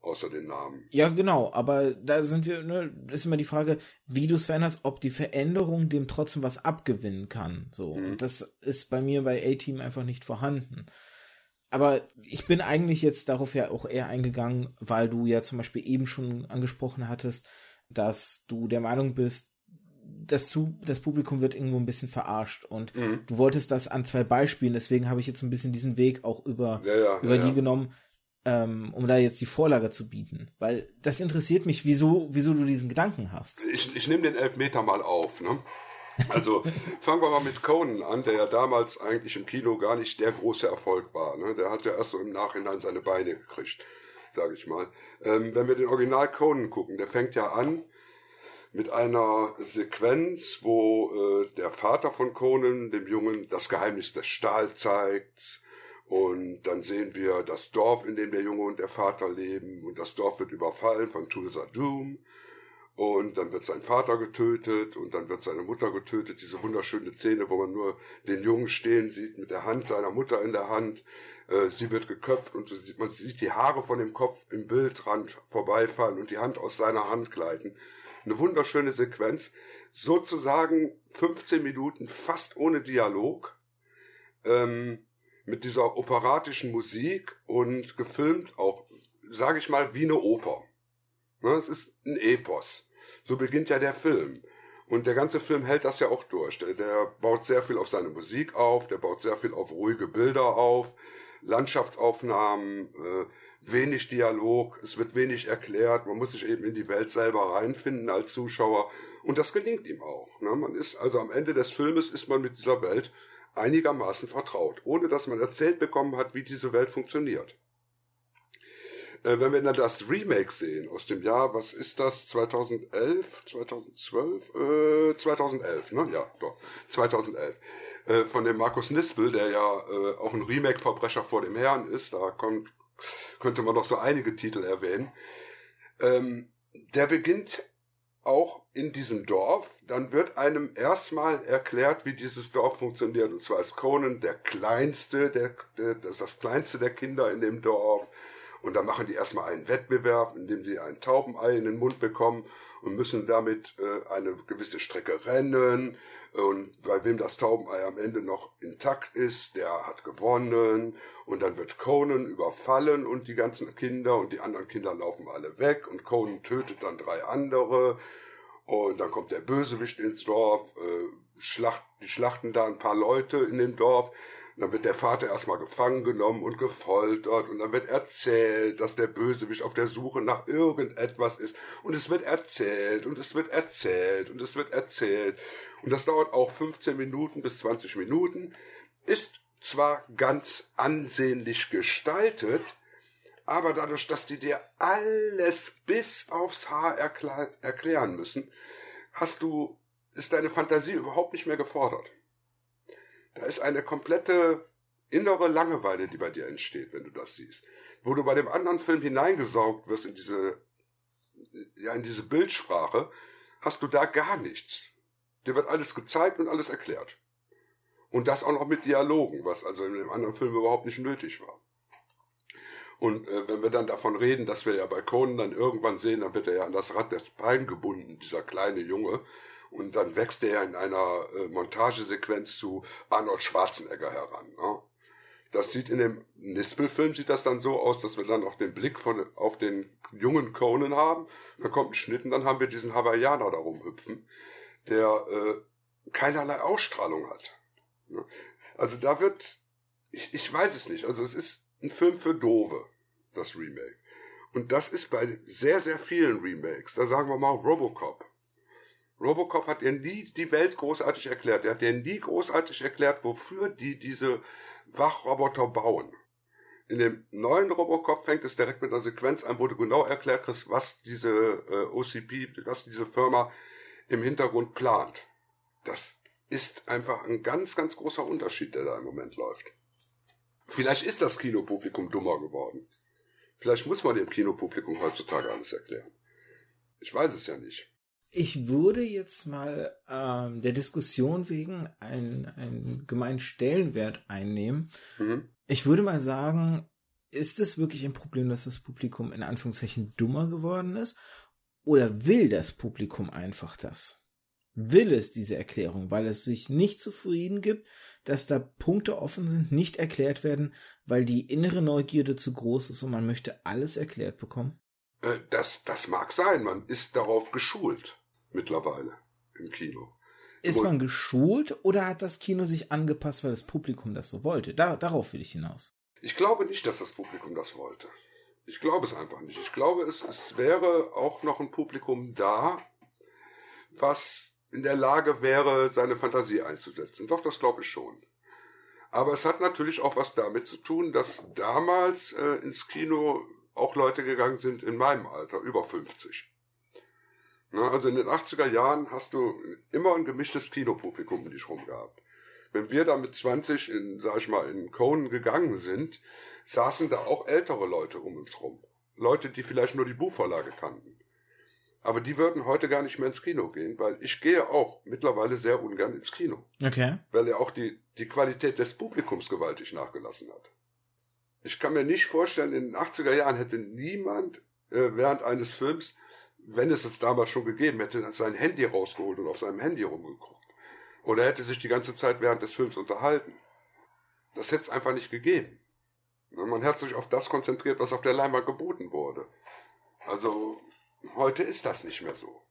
Außer den Namen. Ja, genau, aber da sind wir, ne, ist immer die Frage, wie du es veränderst, ob die Veränderung dem trotzdem was abgewinnen kann. So. Mhm. Und das ist bei mir bei A-Team einfach nicht vorhanden. Aber ich bin eigentlich jetzt darauf ja auch eher eingegangen, weil du ja zum Beispiel eben schon angesprochen hattest, dass du der Meinung bist, das, zu, das Publikum wird irgendwo ein bisschen verarscht und mhm. du wolltest das an zwei Beispielen, deswegen habe ich jetzt ein bisschen diesen Weg auch über, ja, ja, über ja, die genommen, ähm, um da jetzt die Vorlage zu bieten. Weil das interessiert mich, wieso, wieso du diesen Gedanken hast. Ich, ich nehme den Elfmeter mal auf, ne? Also fangen wir mal mit Conan an, der ja damals eigentlich im Kino gar nicht der große Erfolg war. Ne? Der hat ja erst so im Nachhinein seine Beine gekriegt, sage ich mal. Ähm, wenn wir den Original Conan gucken, der fängt ja an mit einer Sequenz, wo äh, der Vater von Conan dem Jungen das Geheimnis des Stahl zeigt. Und dann sehen wir das Dorf, in dem der Junge und der Vater leben. Und das Dorf wird überfallen von Tulsa Doom. Und dann wird sein Vater getötet und dann wird seine Mutter getötet. Diese wunderschöne Szene, wo man nur den Jungen stehen sieht mit der Hand seiner Mutter in der Hand. Äh, sie wird geköpft und man sieht die Haare von dem Kopf im Bildrand vorbeifallen und die Hand aus seiner Hand gleiten. Eine wunderschöne Sequenz. Sozusagen 15 Minuten fast ohne Dialog. Ähm, mit dieser operatischen Musik und gefilmt auch, sage ich mal, wie eine Oper. Ne, es ist ein Epos. So beginnt ja der Film. Und der ganze Film hält das ja auch durch. Der, baut sehr viel auf seine Musik auf, der baut sehr viel auf ruhige Bilder auf, Landschaftsaufnahmen, äh, wenig Dialog, es wird wenig erklärt, man muss sich eben in die Welt selber reinfinden als Zuschauer. Und das gelingt ihm auch. Ne? Man ist, also am Ende des Filmes ist man mit dieser Welt einigermaßen vertraut, ohne dass man erzählt bekommen hat, wie diese Welt funktioniert. Äh, wenn wir dann das Remake sehen aus dem Jahr, was ist das, 2011, 2012, äh, 2011, ne? Ja, doch, 2011. Äh, von dem Markus Nispel, der ja äh, auch ein Remake-Verbrecher vor dem Herrn ist, da kommt, könnte man noch so einige Titel erwähnen. Ähm, der beginnt auch in diesem Dorf, dann wird einem erstmal erklärt, wie dieses Dorf funktioniert. Und zwar ist Conan der kleinste, der, der, das ist das kleinste der Kinder in dem Dorf. Und dann machen die erstmal einen Wettbewerb, in dem sie ein Taubenei in den Mund bekommen und müssen damit äh, eine gewisse Strecke rennen. Und bei wem das Taubenei am Ende noch intakt ist, der hat gewonnen. Und dann wird Conan überfallen und die ganzen Kinder und die anderen Kinder laufen alle weg und Conan tötet dann drei andere. Und dann kommt der Bösewicht ins Dorf, äh, schlacht, die schlachten da ein paar Leute in dem Dorf. Dann wird der Vater erstmal gefangen genommen und gefoltert und dann wird erzählt, dass der Bösewicht auf der Suche nach irgendetwas ist. Und es wird erzählt und es wird erzählt und es wird erzählt. Und das dauert auch 15 Minuten bis 20 Minuten. Ist zwar ganz ansehnlich gestaltet, aber dadurch, dass die dir alles bis aufs Haar erklär erklären müssen, hast du, ist deine Fantasie überhaupt nicht mehr gefordert. Da ist eine komplette innere Langeweile, die bei dir entsteht, wenn du das siehst. Wo du bei dem anderen Film hineingesaugt wirst in diese, ja, in diese Bildsprache, hast du da gar nichts. Dir wird alles gezeigt und alles erklärt. Und das auch noch mit Dialogen, was also in dem anderen Film überhaupt nicht nötig war. Und äh, wenn wir dann davon reden, dass wir ja bei Conan dann irgendwann sehen, dann wird er ja an das Rad des Bein gebunden, dieser kleine Junge, und dann wächst er in einer äh, Montagesequenz zu Arnold Schwarzenegger heran. Ne? Das sieht in dem Nispel-Film sieht das dann so aus, dass wir dann auch den Blick von, auf den jungen Conan haben. Dann kommt ein Schnitt und dann haben wir diesen Hawaiianer da rumhüpfen, der äh, keinerlei Ausstrahlung hat. Ne? Also da wird, ich, ich weiß es nicht, also es ist ein Film für Dove, das Remake. Und das ist bei sehr, sehr vielen Remakes. Da sagen wir mal Robocop Robocop hat dir nie die Welt großartig erklärt. Er hat dir nie großartig erklärt, wofür die diese Wachroboter bauen. In dem neuen Robocop fängt es direkt mit einer Sequenz an, wo du genau erklärt kriegst, was diese äh, OCP, was diese Firma im Hintergrund plant. Das ist einfach ein ganz, ganz großer Unterschied, der da im Moment läuft. Vielleicht ist das Kinopublikum dummer geworden. Vielleicht muss man dem Kinopublikum heutzutage alles erklären. Ich weiß es ja nicht. Ich würde jetzt mal ähm, der Diskussion wegen einen, einen gemeinen Stellenwert einnehmen. Mhm. Ich würde mal sagen, ist es wirklich ein Problem, dass das Publikum in Anführungszeichen dummer geworden ist? Oder will das Publikum einfach das? Will es diese Erklärung, weil es sich nicht zufrieden gibt, dass da Punkte offen sind, nicht erklärt werden, weil die innere Neugierde zu groß ist und man möchte alles erklärt bekommen? Äh, das, das mag sein, man ist darauf geschult mittlerweile im Kino. Ist man geschult oder hat das Kino sich angepasst, weil das Publikum das so wollte? Da, darauf will ich hinaus. Ich glaube nicht, dass das Publikum das wollte. Ich glaube es einfach nicht. Ich glaube, es, es wäre auch noch ein Publikum da, was in der Lage wäre, seine Fantasie einzusetzen. Doch, das glaube ich schon. Aber es hat natürlich auch was damit zu tun, dass damals äh, ins Kino auch Leute gegangen sind in meinem Alter, über 50. Na, also in den 80er Jahren hast du immer ein gemischtes Kinopublikum um dich rum gehabt. Wenn wir da mit 20 in, sag ich mal, in Conan gegangen sind, saßen da auch ältere Leute um uns rum. Leute, die vielleicht nur die Buchvorlage kannten. Aber die würden heute gar nicht mehr ins Kino gehen, weil ich gehe auch mittlerweile sehr ungern ins Kino. Okay. Weil er auch die, die Qualität des Publikums gewaltig nachgelassen hat. Ich kann mir nicht vorstellen, in den 80er Jahren hätte niemand äh, während eines Films, wenn es es damals schon gegeben hätte, sein Handy rausgeholt und auf seinem Handy rumgeguckt. Oder hätte sich die ganze Zeit während des Films unterhalten. Das hätte es einfach nicht gegeben. Man hat sich auf das konzentriert, was auf der Leinwand geboten wurde. Also Heute ist das nicht mehr so.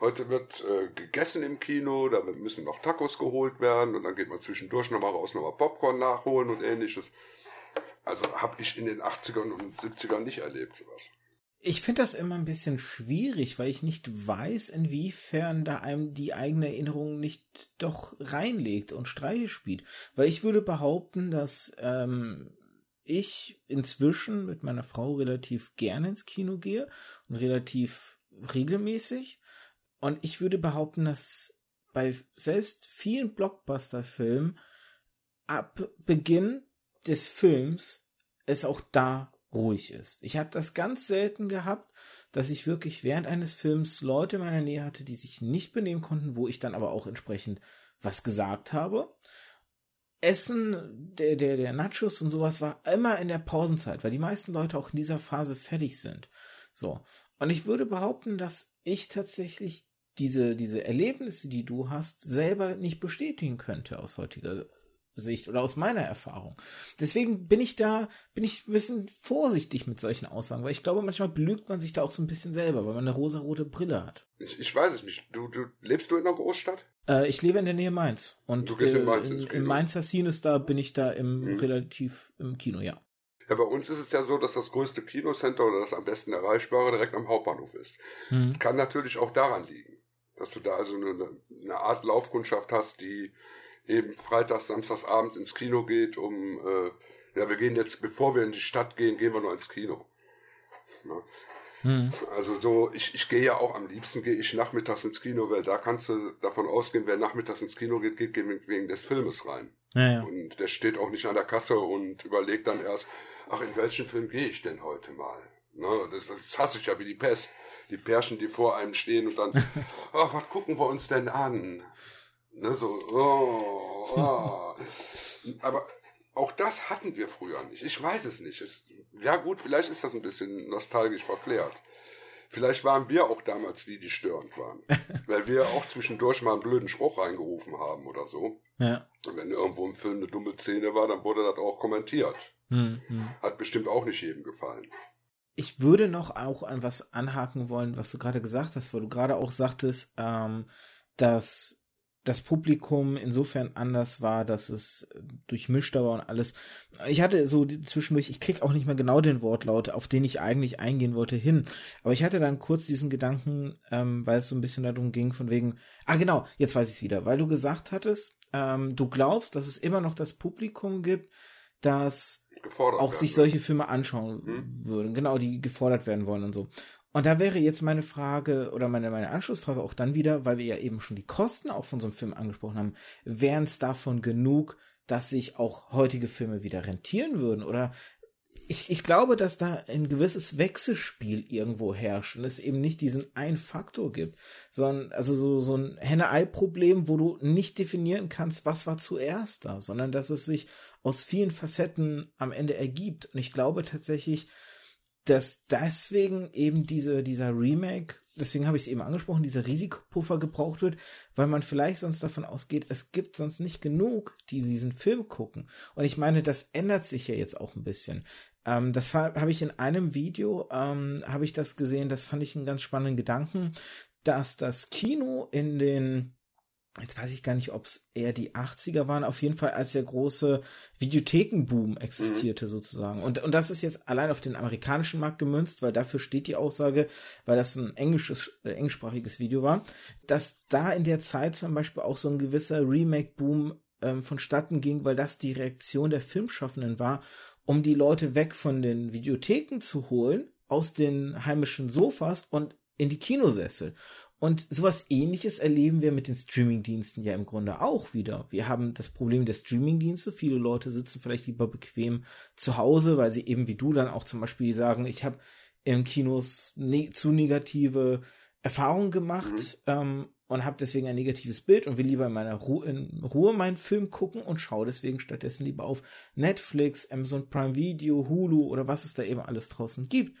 Heute wird äh, gegessen im Kino, da müssen noch Tacos geholt werden und dann geht man zwischendurch nochmal raus, nochmal Popcorn nachholen und ähnliches. Also habe ich in den 80ern und 70ern nicht erlebt sowas. Ich finde das immer ein bisschen schwierig, weil ich nicht weiß, inwiefern da einem die eigene Erinnerung nicht doch reinlegt und Streiche spielt. Weil ich würde behaupten, dass ähm, ich inzwischen mit meiner Frau relativ gerne ins Kino gehe und relativ regelmäßig. Und ich würde behaupten, dass bei selbst vielen Blockbuster-Filmen ab Beginn des Films es auch da ruhig ist. Ich habe das ganz selten gehabt, dass ich wirklich während eines Films Leute in meiner Nähe hatte, die sich nicht benehmen konnten, wo ich dann aber auch entsprechend was gesagt habe. Essen der, der, der Nachos und sowas war immer in der Pausenzeit, weil die meisten Leute auch in dieser Phase fertig sind. So. Und ich würde behaupten, dass ich tatsächlich diese, diese Erlebnisse, die du hast, selber nicht bestätigen könnte aus heutiger Sicht oder aus meiner Erfahrung. Deswegen bin ich da, bin ich ein bisschen vorsichtig mit solchen Aussagen, weil ich glaube, manchmal belügt man sich da auch so ein bisschen selber, weil man eine rosarote Brille hat. Ich, ich weiß es nicht. Du, du lebst du in einer Großstadt? Äh, ich lebe in der Nähe Mainz. Und du gehst in Mainz ins Kino. Im Mainzer Sinister bin ich da im hm. relativ im Kino, ja. Ja, bei uns ist es ja so, dass das größte Kinocenter oder das am besten erreichbare direkt am Hauptbahnhof ist. Hm. Kann natürlich auch daran liegen, dass du da also eine, eine Art Laufkundschaft hast, die eben freitags, samstags abends ins Kino geht, um, äh, ja, wir gehen jetzt, bevor wir in die Stadt gehen, gehen wir noch ins Kino. Ja. Hm. Also so, ich, ich gehe ja auch am liebsten gehe ich nachmittags ins Kino, weil da kannst du davon ausgehen, wer nachmittags ins Kino geht, geht wegen des Filmes rein. Ja, ja. Und der steht auch nicht an der Kasse und überlegt dann erst, ach, in welchen Film gehe ich denn heute mal? Ne, das, das hasse ich ja wie die Pest. Die Pärchen, die vor einem stehen und dann, [laughs] ach, was gucken wir uns denn an? Ne, so, oh, oh. Aber auch das hatten wir früher nicht. Ich weiß es nicht. Es, ja gut, vielleicht ist das ein bisschen nostalgisch verklärt. Vielleicht waren wir auch damals die, die störend waren. [laughs] weil wir auch zwischendurch mal einen blöden Spruch reingerufen haben oder so. Ja. Und wenn irgendwo im Film eine dumme Szene war, dann wurde das auch kommentiert. Hm, hm. Hat bestimmt auch nicht jedem gefallen. Ich würde noch auch an was anhaken wollen, was du gerade gesagt hast, weil du gerade auch sagtest, ähm, dass das Publikum insofern anders war, dass es durchmischter war und alles. Ich hatte so zwischendurch, ich krieg auch nicht mehr genau den Wortlaut, auf den ich eigentlich eingehen wollte, hin. Aber ich hatte dann kurz diesen Gedanken, ähm, weil es so ein bisschen darum ging, von wegen, ah genau, jetzt weiß ich wieder, weil du gesagt hattest, ähm, du glaubst, dass es immer noch das Publikum gibt, das auch sich solche Filme anschauen hm? würden, genau, die gefordert werden wollen und so. Und da wäre jetzt meine Frage oder meine, meine Anschlussfrage auch dann wieder, weil wir ja eben schon die Kosten auch von so einem Film angesprochen haben, wären es davon genug, dass sich auch heutige Filme wieder rentieren würden? Oder ich, ich glaube, dass da ein gewisses Wechselspiel irgendwo herrscht und es eben nicht diesen einen Faktor gibt, sondern also so, so ein Henne-Ei-Problem, wo du nicht definieren kannst, was war zuerst da, sondern dass es sich aus vielen Facetten am Ende ergibt. Und ich glaube tatsächlich, dass deswegen eben diese, dieser Remake, deswegen habe ich es eben angesprochen, dieser Risikopuffer gebraucht wird, weil man vielleicht sonst davon ausgeht, es gibt sonst nicht genug, die diesen Film gucken. Und ich meine, das ändert sich ja jetzt auch ein bisschen. Ähm, das habe ich in einem Video, ähm, habe ich das gesehen, das fand ich einen ganz spannenden Gedanken, dass das Kino in den jetzt weiß ich gar nicht, ob es eher die 80er waren, auf jeden Fall als der große Videothekenboom existierte mhm. sozusagen. Und, und das ist jetzt allein auf den amerikanischen Markt gemünzt, weil dafür steht die Aussage, weil das ein englisches, äh, englischsprachiges Video war, dass da in der Zeit zum Beispiel auch so ein gewisser Remake-Boom ähm, vonstatten ging, weil das die Reaktion der Filmschaffenden war, um die Leute weg von den Videotheken zu holen, aus den heimischen Sofas und in die Kinosessel. Und sowas ähnliches erleben wir mit den Streamingdiensten ja im Grunde auch wieder. Wir haben das Problem der Streamingdienste. Viele Leute sitzen vielleicht lieber bequem zu Hause, weil sie eben wie du dann auch zum Beispiel sagen, ich habe im Kinos ne zu negative Erfahrungen gemacht mhm. ähm, und habe deswegen ein negatives Bild und will lieber in meiner Ru in Ruhe meinen Film gucken und schaue deswegen stattdessen lieber auf Netflix, Amazon Prime Video, Hulu oder was es da eben alles draußen gibt.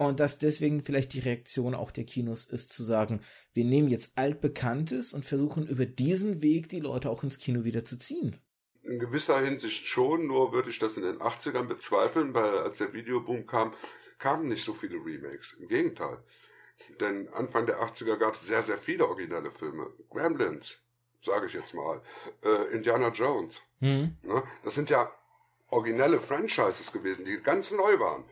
Und dass deswegen vielleicht die Reaktion auch der Kinos ist, zu sagen, wir nehmen jetzt altbekanntes und versuchen über diesen Weg die Leute auch ins Kino wieder zu ziehen. In gewisser Hinsicht schon, nur würde ich das in den 80ern bezweifeln, weil als der Videoboom kam, kamen nicht so viele Remakes. Im Gegenteil. Denn Anfang der 80er gab es sehr, sehr viele originelle Filme. Gremlins, sage ich jetzt mal. Äh, Indiana Jones. Mhm. Ne? Das sind ja originelle Franchises gewesen, die ganz neu waren.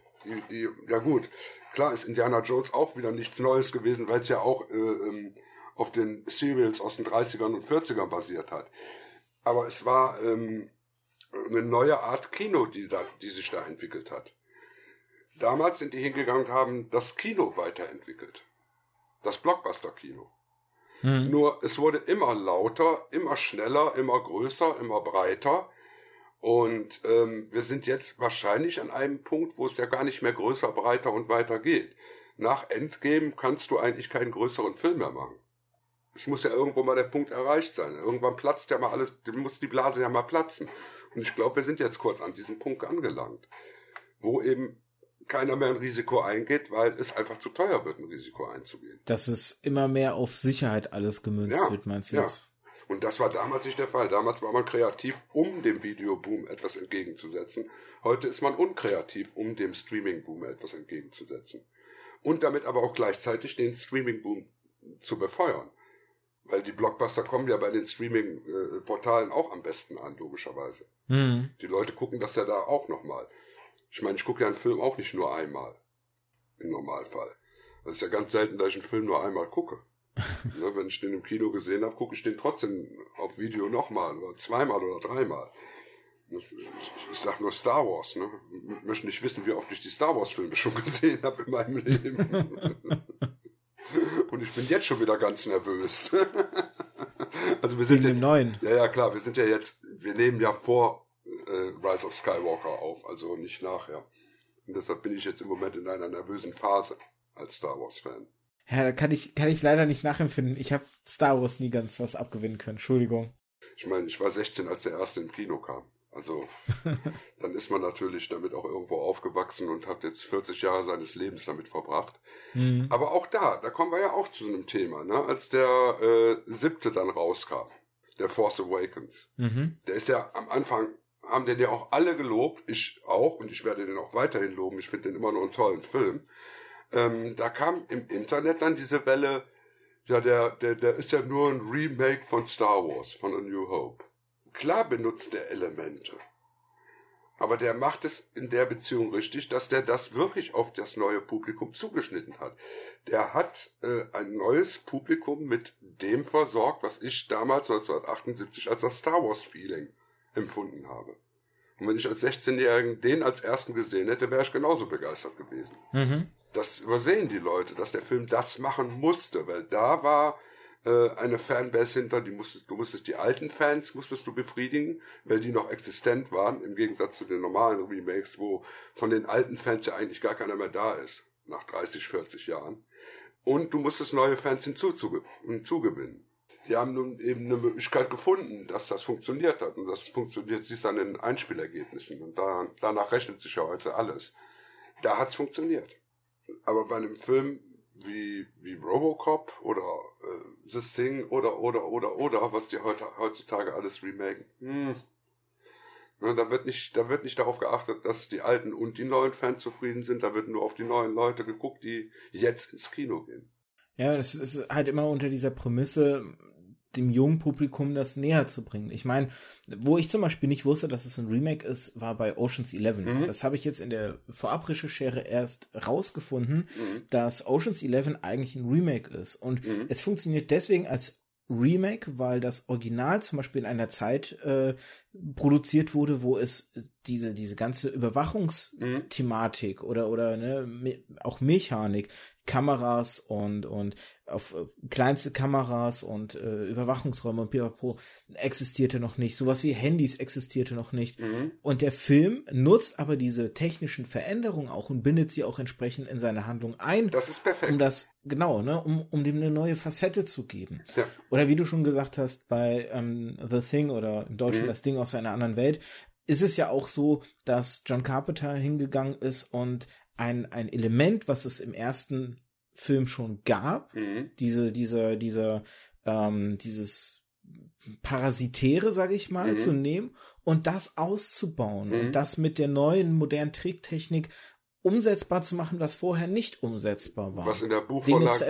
Ja gut, klar ist Indiana Jones auch wieder nichts Neues gewesen, weil es ja auch äh, ähm, auf den Serials aus den 30ern und 40ern basiert hat. Aber es war ähm, eine neue Art Kino, die, da, die sich da entwickelt hat. Damals sind die hingegangen und haben das Kino weiterentwickelt. Das Blockbuster-Kino. Mhm. Nur es wurde immer lauter, immer schneller, immer größer, immer breiter. Und ähm, wir sind jetzt wahrscheinlich an einem Punkt, wo es ja gar nicht mehr größer, breiter und weiter geht. Nach Endgame kannst du eigentlich keinen größeren Film mehr machen. Es muss ja irgendwo mal der Punkt erreicht sein. Irgendwann platzt ja mal alles, muss die Blase ja mal platzen. Und ich glaube, wir sind jetzt kurz an diesem Punkt angelangt, wo eben keiner mehr ein Risiko eingeht, weil es einfach zu teuer wird, ein Risiko einzugehen. Dass es immer mehr auf Sicherheit alles gemünzt ja, wird, meinst du ja. jetzt? Und das war damals nicht der Fall. Damals war man kreativ, um dem Videoboom etwas entgegenzusetzen. Heute ist man unkreativ, um dem Streamingboom etwas entgegenzusetzen. Und damit aber auch gleichzeitig den Streamingboom zu befeuern. Weil die Blockbuster kommen ja bei den Streaming-Portalen auch am besten an, logischerweise. Mhm. Die Leute gucken das ja da auch nochmal. Ich meine, ich gucke ja einen Film auch nicht nur einmal. Im Normalfall. Das ist ja ganz selten, dass ich einen Film nur einmal gucke ne, wenn ich den im Kino gesehen habe, gucke ich den trotzdem auf Video nochmal oder zweimal oder dreimal. Ich, ich, ich sag nur Star Wars, ne? Ich möchte nicht wissen, wie oft ich die Star Wars Filme schon [laughs] gesehen habe in meinem Leben. [laughs] Und ich bin jetzt schon wieder ganz nervös. [laughs] also wir sind Wegen neuen. Ja, ja, klar, wir sind ja jetzt, wir nehmen ja vor äh, Rise of Skywalker auf, also nicht nachher. Und deshalb bin ich jetzt im Moment in einer nervösen Phase als Star Wars Fan. Ja, da kann ich, kann ich leider nicht nachempfinden. Ich habe Star Wars nie ganz was abgewinnen können. Entschuldigung. Ich meine, ich war 16, als der erste im Kino kam. Also, [laughs] dann ist man natürlich damit auch irgendwo aufgewachsen und hat jetzt 40 Jahre seines Lebens damit verbracht. Mhm. Aber auch da, da kommen wir ja auch zu einem Thema, ne? Als der äh, siebte dann rauskam, der Force Awakens. Mhm. Der ist ja am Anfang, haben den ja auch alle gelobt, ich auch, und ich werde den auch weiterhin loben. Ich finde den immer nur einen tollen Film. Ähm, da kam im Internet dann diese Welle, ja, der, der, der ist ja nur ein Remake von Star Wars, von A New Hope. Klar benutzt er Elemente. Aber der macht es in der Beziehung richtig, dass der das wirklich auf das neue Publikum zugeschnitten hat. Der hat äh, ein neues Publikum mit dem versorgt, was ich damals 1978 als das Star Wars Feeling empfunden habe. Und wenn ich als 16-Jährigen den als ersten gesehen hätte, wäre ich genauso begeistert gewesen. Mhm das übersehen die Leute, dass der Film das machen musste, weil da war äh, eine Fanbase hinter, die musstest, du musstest die alten Fans musstest du befriedigen, weil die noch existent waren, im Gegensatz zu den normalen Remakes, wo von den alten Fans ja eigentlich gar keiner mehr da ist, nach 30, 40 Jahren. Und du musstest neue Fans hinzugewinnen. Die haben nun eben eine Möglichkeit gefunden, dass das funktioniert hat. Und das funktioniert sich dann in Einspielergebnissen. Und da, danach rechnet sich ja heute alles. Da hat's funktioniert. Aber bei einem Film wie, wie Robocop oder äh, The Thing oder, oder, oder, oder, was die heute, heutzutage alles remaken, hm. Ja, da wird nicht, da wird nicht darauf geachtet, dass die alten und die neuen Fans zufrieden sind. Da wird nur auf die neuen Leute geguckt, die jetzt ins Kino gehen. Ja, das ist halt immer unter dieser Prämisse, dem jungen Publikum das näher zu bringen. Ich meine, wo ich zum Beispiel nicht wusste, dass es ein Remake ist, war bei Oceans 11. Mhm. Das habe ich jetzt in der Vorabrecherchere erst rausgefunden, mhm. dass Oceans 11 eigentlich ein Remake ist. Und mhm. es funktioniert deswegen als Remake, weil das Original zum Beispiel in einer Zeit äh, produziert wurde, wo es diese diese ganze Überwachungsthematik mhm. oder oder ne, auch Mechanik Kameras und, und auf äh, kleinste Kameras und äh, Überwachungsräume und pipapo existierte noch nicht. Sowas wie Handys existierte noch nicht. Mhm. Und der Film nutzt aber diese technischen Veränderungen auch und bindet sie auch entsprechend in seine Handlung ein. Das ist perfekt. Um das, genau, ne, um, um dem eine neue Facette zu geben. Ja. Oder wie du schon gesagt hast, bei ähm, The Thing oder im Deutschen mhm. das Ding aus einer anderen Welt, ist es ja auch so, dass John Carpenter hingegangen ist und ein, ein Element, was es im ersten Film schon gab, mhm. diese, diese, diese, ähm, dieses Parasitäre, sage ich mal, mhm. zu nehmen und das auszubauen mhm. und das mit der neuen modernen Tricktechnik umsetzbar zu machen, was vorher nicht umsetzbar war. Was in der Buchvorlage,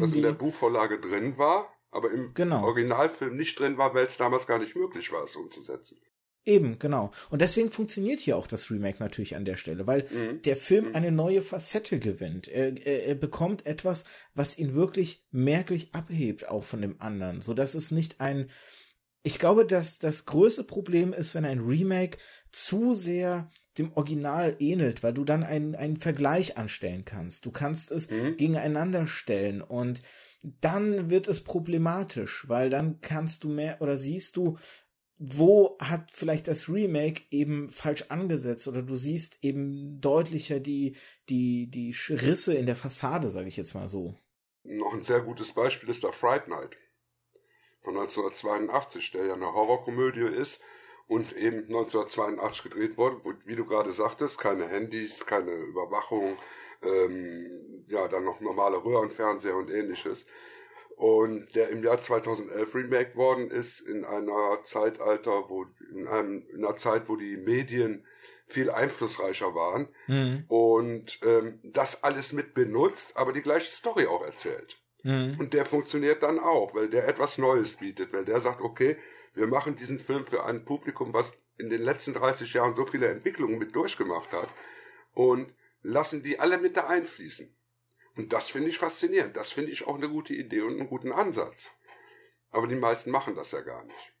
was in der Buchvorlage drin war, aber im genau. Originalfilm nicht drin war, weil es damals gar nicht möglich war, es umzusetzen. Eben, genau. Und deswegen funktioniert hier auch das Remake natürlich an der Stelle, weil mhm. der Film mhm. eine neue Facette gewinnt. Er, er, er, bekommt etwas, was ihn wirklich merklich abhebt, auch von dem anderen, so dass es nicht ein, ich glaube, dass das größte Problem ist, wenn ein Remake zu sehr dem Original ähnelt, weil du dann einen, einen Vergleich anstellen kannst. Du kannst es mhm. gegeneinander stellen und dann wird es problematisch, weil dann kannst du mehr oder siehst du, wo hat vielleicht das Remake eben falsch angesetzt oder du siehst eben deutlicher die, die, die Risse in der Fassade, sage ich jetzt mal so. Noch ein sehr gutes Beispiel ist der Fright Night von 1982, der ja eine Horrorkomödie ist und eben 1982 gedreht wurde, wo, wie du gerade sagtest, keine Handys, keine Überwachung, ähm, ja, dann noch normale Röhrenfernseher und ähnliches und der im Jahr 2011 remake worden ist in einer Zeitalter, wo in, einem, in einer Zeit, wo die Medien viel einflussreicher waren mhm. und ähm, das alles mit benutzt, aber die gleiche Story auch erzählt. Mhm. Und der funktioniert dann auch, weil der etwas Neues bietet, weil der sagt, okay, wir machen diesen Film für ein Publikum, was in den letzten 30 Jahren so viele Entwicklungen mit durchgemacht hat und lassen die alle mit da einfließen. Und das finde ich faszinierend. Das finde ich auch eine gute Idee und einen guten Ansatz. Aber die meisten machen das ja gar nicht.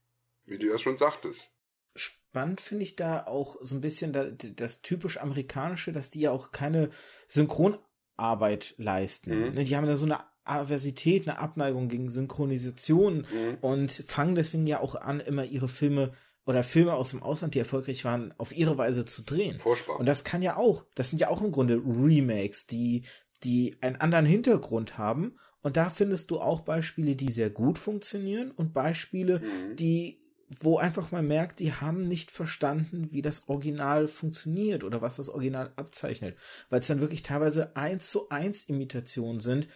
Wie du ja schon sagtest. Spannend finde ich da auch so ein bisschen das, das typisch amerikanische, dass die ja auch keine Synchronarbeit leisten. Mhm. Ne, die haben da so eine Aversität, eine Abneigung gegen Synchronisation mhm. und fangen deswegen ja auch an, immer ihre Filme oder Filme aus dem Ausland, die erfolgreich waren, auf ihre Weise zu drehen. Furchtbar. Und das kann ja auch, das sind ja auch im Grunde Remakes, die die einen anderen Hintergrund haben. Und da findest du auch Beispiele, die sehr gut funktionieren und Beispiele, mhm. die, wo einfach man merkt, die haben nicht verstanden, wie das Original funktioniert oder was das Original abzeichnet. Weil es dann wirklich teilweise eins zu eins Imitationen sind.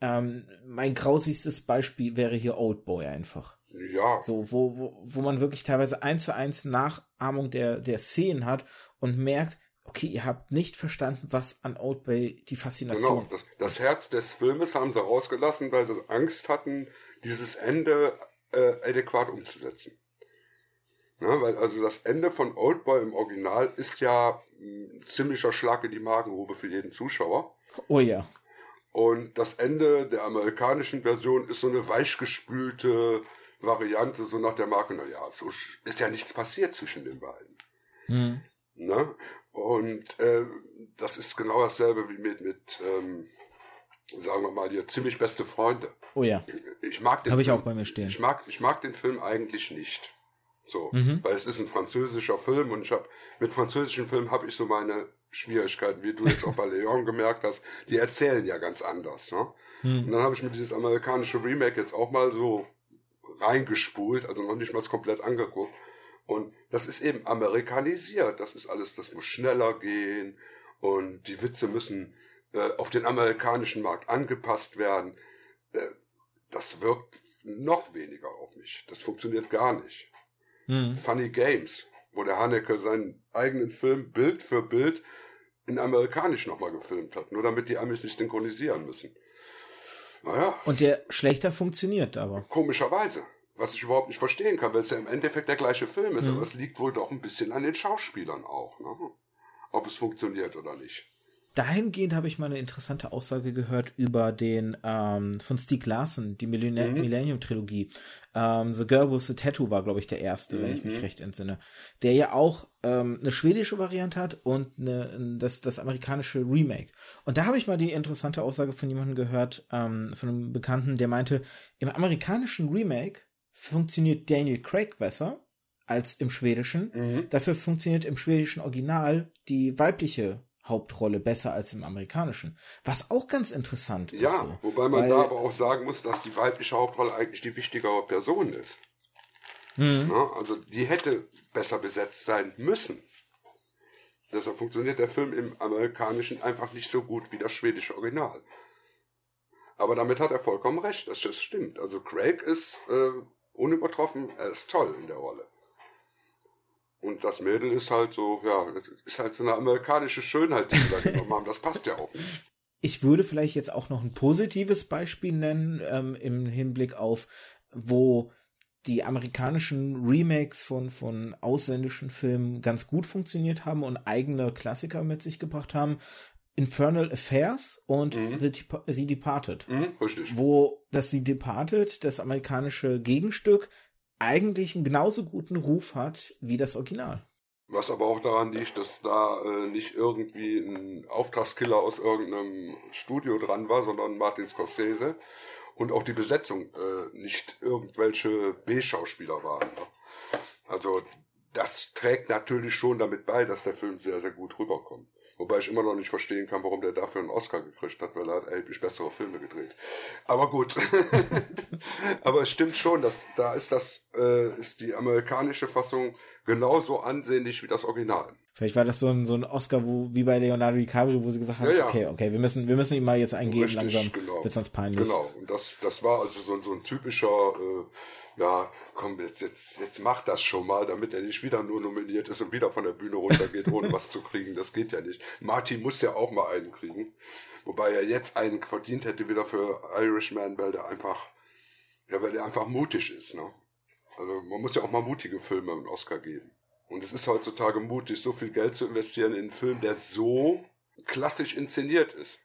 Ähm, mein grausigstes Beispiel wäre hier Old Boy einfach. Ja. So, wo, wo, wo man wirklich teilweise eins zu eins Nachahmung der, der Szenen hat und merkt, okay, ihr habt nicht verstanden, was an Old Bay die Faszination. Genau, das, das Herz des Filmes haben sie rausgelassen, weil sie Angst hatten, dieses Ende äh, adäquat umzusetzen. Ne, weil also das Ende von Old Boy im Original ist ja ein ziemlicher Schlag in die Magengrube für jeden Zuschauer. Oh ja. Und das Ende der amerikanischen Version ist so eine weichgespülte Variante, so nach der Marke, naja, so ist ja nichts passiert zwischen den beiden. Hm. Ne? Und äh, das ist genau dasselbe wie mit, mit ähm, sagen wir mal, die ziemlich beste Freunde. Oh ja. Ich mag den Habe ich auch bei mir stehen. Ich mag, ich mag den Film eigentlich nicht. So, mhm. weil es ist ein französischer Film und ich habe mit französischen Filmen habe ich so meine Schwierigkeiten, wie du jetzt auch bei Leon gemerkt hast. Die erzählen ja ganz anders. Ne? Mhm. Und dann habe ich mir dieses amerikanische Remake jetzt auch mal so reingespult, also noch nicht mal komplett angeguckt. Und das ist eben amerikanisiert. Das ist alles, das muss schneller gehen und die Witze müssen äh, auf den amerikanischen Markt angepasst werden. Äh, das wirkt noch weniger auf mich. Das funktioniert gar nicht. Mhm. Funny Games, wo der Haneke seinen eigenen Film Bild für Bild in amerikanisch nochmal gefilmt hat, nur damit die Amis nicht synchronisieren müssen. Naja. Und der schlechter funktioniert aber. Komischerweise. Was ich überhaupt nicht verstehen kann, weil es ja im Endeffekt der gleiche Film ist, Mhm. aber es liegt wohl doch ein bisschen an den Schauspielern auch, ne? ob es funktioniert oder nicht. Dahingehend habe ich mal eine interessante Aussage gehört über den ähm, von Stieg Larsson, die Mhm. Millennium-Trilogie. Ähm, the Girl with the Tattoo war, glaube ich, der erste, wenn ich mich Mhm. recht entsinne. Der ja auch ähm, eine schwedische Variante hat und eine, das, das amerikanische Remake. Und da habe ich mal die interessante Aussage von jemandem gehört, ähm, von einem Bekannten, der meinte, im amerikanischen Remake funktioniert Daniel Craig besser als im schwedischen. Mhm. Dafür funktioniert im schwedischen Original die weibliche Hauptrolle besser als im amerikanischen. Was auch ganz interessant ist. Ja, so. wobei man Weil- da aber auch sagen muss, dass die weibliche Hauptrolle eigentlich die wichtigere Person ist. Mhm. Ne? Also die hätte besser besetzt sein müssen. Deshalb funktioniert der Film im amerikanischen einfach nicht so gut wie das schwedische Original. Aber damit hat er vollkommen recht, das, das stimmt. Also Craig ist äh, unübertroffen, er ist toll in der Rolle. Und das Mädel ist halt so, ja, ist halt so eine amerikanische Schönheit, die sie da genommen haben. Das passt ja auch nicht. Ich würde vielleicht jetzt auch noch ein positives Beispiel nennen ähm, im Hinblick auf, wo die amerikanischen Remakes von, von ausländischen Filmen ganz gut funktioniert haben und eigene Klassiker mit sich gebracht haben. Infernal Affairs und Mhm. The, The Departed. Mhm, richtig. wo das The Departed, das amerikanische Gegenstück, eigentlich einen genauso guten Ruf hat wie das Original. Was aber auch daran liegt, dass da äh, nicht irgendwie ein Auftragskiller aus irgendeinem Studio dran war, sondern Martin Scorsese. Und auch die Besetzung äh, nicht irgendwelche B-Schauspieler waren. Ne? Also das trägt natürlich schon damit bei, dass der Film sehr, sehr gut rüberkommt. Wobei ich immer noch nicht verstehen kann, warum der dafür einen Oscar gekriegt hat, weil er hat erheblich bessere Filme gedreht. Aber gut. [laughs] Aber es stimmt schon, dass da ist das, äh, ist die amerikanische Fassung genauso ansehnlich wie das Original. Vielleicht war das so ein, so ein Oscar, wo, wie bei Leonardo DiCaprio, wo sie gesagt haben, Ja, ja. okay, okay, wir müssen, wir müssen ihm mal jetzt eingeben, Richtig, langsam genau. wird sonst peinlich. Genau, und das, das war also so, so ein typischer, äh, ja, komm, jetzt, jetzt, jetzt mach das schon mal, damit er nicht wieder nur nominiert ist und wieder von der Bühne runtergeht, ohne was zu kriegen. Das geht ja nicht. Martin muss ja auch mal einen kriegen. Wobei er jetzt einen verdient hätte wieder für Irishman, weil der einfach, ja, weil der einfach mutig ist, ne? Also man muss ja auch mal mutige Filme einen Oscar geben. Und es ist heutzutage mutig, so viel Geld zu investieren in einen Film, der so klassisch inszeniert ist.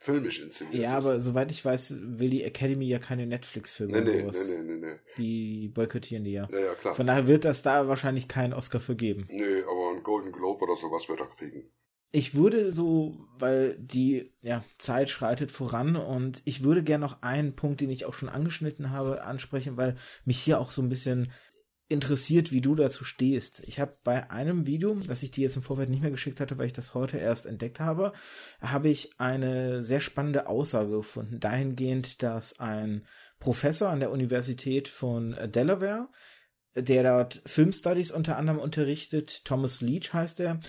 Filmisch inszeniert Ja, ist. aber soweit ich weiß, will die Academy ja keine Netflix-Filme Nee, nee, nee, nee, nee, nee. Die boykottieren die ja. Ja, ja, klar. Von daher wird das da wahrscheinlich keinen Oscar für geben. Nee, aber einen Golden Globe oder sowas wird er kriegen. Ich würde so, weil die ja, Zeit schreitet voran und ich würde gerne noch einen Punkt, den ich auch schon angeschnitten habe, ansprechen, weil mich hier auch so ein bisschen interessiert, wie du dazu stehst. Ich habe bei einem Video, das ich dir jetzt im Vorfeld nicht mehr geschickt hatte, weil ich das heute erst entdeckt habe, habe ich eine sehr spannende Aussage gefunden, dahingehend, dass ein Professor an der Universität von Delaware, der dort Filmstudies unter anderem unterrichtet, Thomas Leach heißt er,